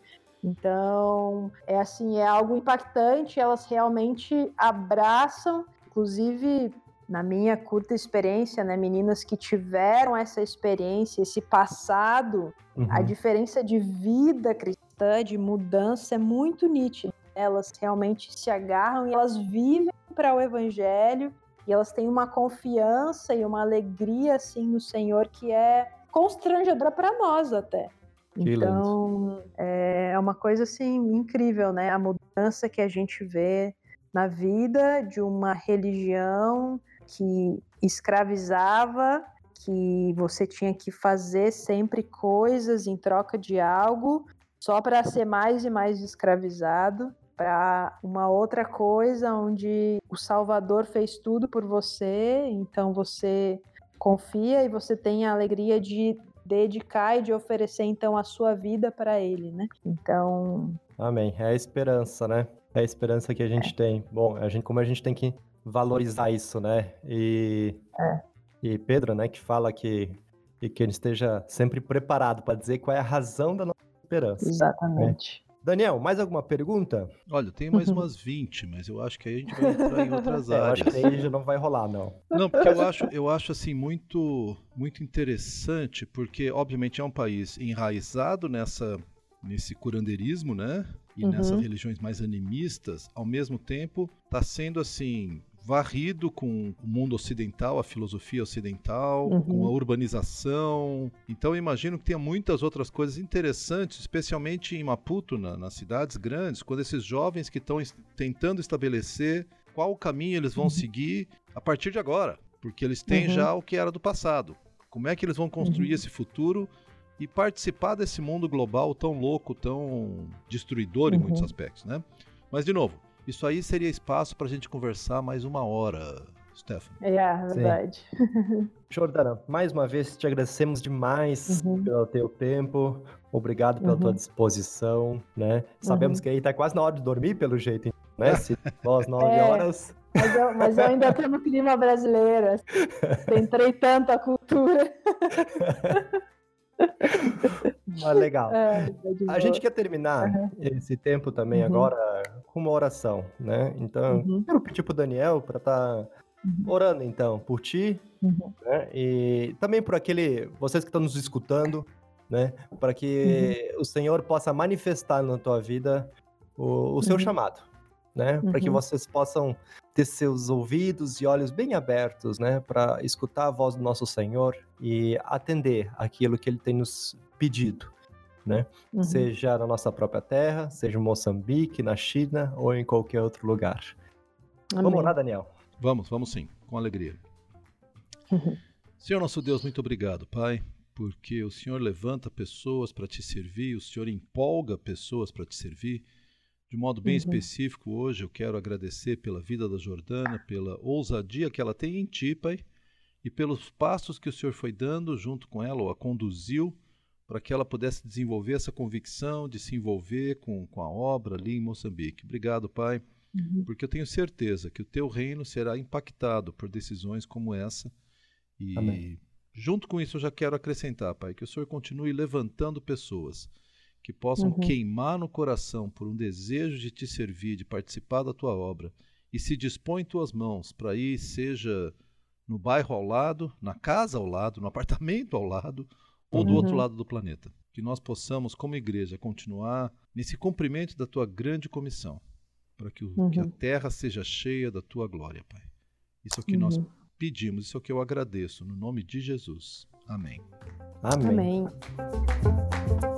Então, é assim, é algo impactante, elas realmente abraçam, inclusive na minha curta experiência, né, meninas que tiveram essa experiência, esse passado, Uhum. a diferença de vida cristã, de mudança é muito nítida. Elas realmente se agarram e elas vivem para o evangelho e elas têm uma confiança e uma alegria assim no Senhor que é constrangedora para nós até. Que então, é uma coisa assim incrível, né? A mudança que a gente vê na vida de uma religião que escravizava, que você tinha que fazer sempre coisas em troca de algo, só para ser mais e mais escravizado, para uma outra coisa onde o Salvador fez tudo por você, então você confia e você tem a alegria de dedicar e de oferecer então a sua vida para ele, né? Então, Amém. É a esperança, né? É a esperança que a gente tem. Bom, a gente, como a gente tem que valorizar isso, né? E, e Pedro, né, que fala que, e que ele esteja sempre preparado para dizer qual é a razão da nossa esperança. exatamente. Daniel, mais alguma pergunta? Olha, tem mais umas 20, mas eu acho que aí a gente vai entrar em outras É, eu acho áreas. que aí já não vai rolar, não. Não, porque eu acho, eu acho assim muito, muito interessante, porque obviamente é um país enraizado nessa, nesse curandeirismo, né? E Uhum. nessas religiões mais animistas, ao mesmo tempo está sendo assim varrido com o mundo ocidental, a filosofia ocidental, Uhum. com a urbanização. Então eu imagino que tenha muitas outras coisas interessantes, especialmente em Maputo, na- nas cidades grandes, quando esses jovens que estão es- tentando estabelecer qual o caminho eles vão seguir a partir de agora, porque eles têm Uhum. já o que era do passado. Como é que eles vão construir Uhum. esse futuro e participar desse mundo global tão louco, tão destruidor em Uhum. muitos aspectos, né? Mas de novo, isso aí seria espaço para a gente conversar mais uma hora, Stefano. É, é verdade. Jordana, mais uma vez te agradecemos demais Uhum. pelo teu tempo. Obrigado pela tua Uhum. disposição, né? Sabemos que aí tá quase na hora de dormir, pelo jeito, né? Se nós nove É. horas. Mas eu, mas eu ainda tô no clima brasileiro. assim. Entrei tanto a cultura. Mas legal. É, tá A gente quer terminar esse tempo também Uhum. agora com uma oração, né? Então, Uhum. quero pedir pro Daniel para estar Uhum. orando então por ti, Uhum. né? E também por aquele vocês que estão nos escutando, né? Para que Uhum. o Senhor possa manifestar na tua vida o, o seu Uhum. chamado, né? Para que Uhum. vocês possam ter seus ouvidos e olhos bem abertos, né? Para escutar a voz do nosso Senhor e atender aquilo que Ele tem nos pedido, né? Uhum. Seja na nossa própria terra, seja em Moçambique, na China ou em qualquer outro lugar. Vamos Amém. lá, Daniel. Vamos, vamos sim, com alegria. Uhum. Senhor nosso Deus, muito obrigado, Pai, porque o Senhor levanta pessoas para te servir, o Senhor empolga pessoas para te servir. De modo bem Uhum. específico, hoje eu quero agradecer pela vida da Jordana, pela ousadia que ela tem em ti, Pai, e pelos passos que o Senhor foi dando junto com ela, ou a conduziu, para que ela pudesse desenvolver essa convicção de se envolver com, com a obra ali em Moçambique. Obrigado, Pai Uhum. porque eu tenho certeza que o teu reino será impactado por decisões como essa. E Amém. junto com isso eu já quero acrescentar, Pai, que o Senhor continue levantando pessoas que possam Uhum. queimar no coração por um desejo de te servir, de participar da tua obra e se dispõe em tuas mãos para ir, seja no bairro ao lado, na casa ao lado, no apartamento ao lado ou do Uhum. outro lado do planeta. Que nós possamos, como igreja, continuar nesse cumprimento da tua grande comissão para que, o- que a Uhum. terra seja cheia da tua glória, Pai. Isso é o que nós Uhum. pedimos, isso é o que eu agradeço, no nome de Jesus. Amém. Amém. Amém.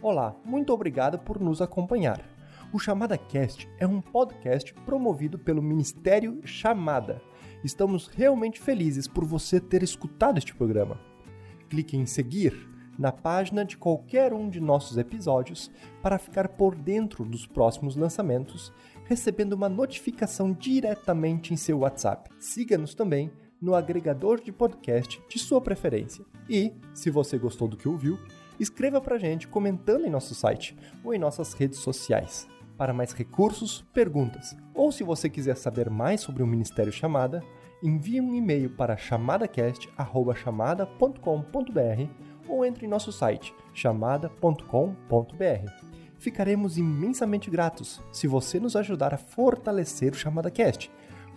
Olá, muito obrigado por nos acompanhar. O Chamada Cast é um podcast promovido pelo Ministério Chamada. Estamos realmente felizes por você ter escutado este programa. Clique em seguir na página de qualquer um de nossos episódios para ficar por dentro dos próximos lançamentos, recebendo uma notificação diretamente em seu WhatsApp. Siga-nos também no agregador de podcast de sua preferência. E, se você gostou do que ouviu, escreva pra gente comentando em nosso site ou em nossas redes sociais. Para mais recursos, perguntas, ou se você quiser saber mais sobre o Ministério Chamada, envie um e-mail para chamadacast@chamada.com.br ou entre em nosso site chamada.com.br. Ficaremos imensamente gratos se você nos ajudar a fortalecer o Chamada Cast,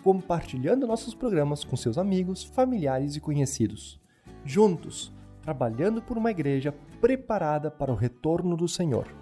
compartilhando nossos programas com seus amigos, familiares e conhecidos. Juntos, trabalhando por uma igreja preparada para o retorno do Senhor.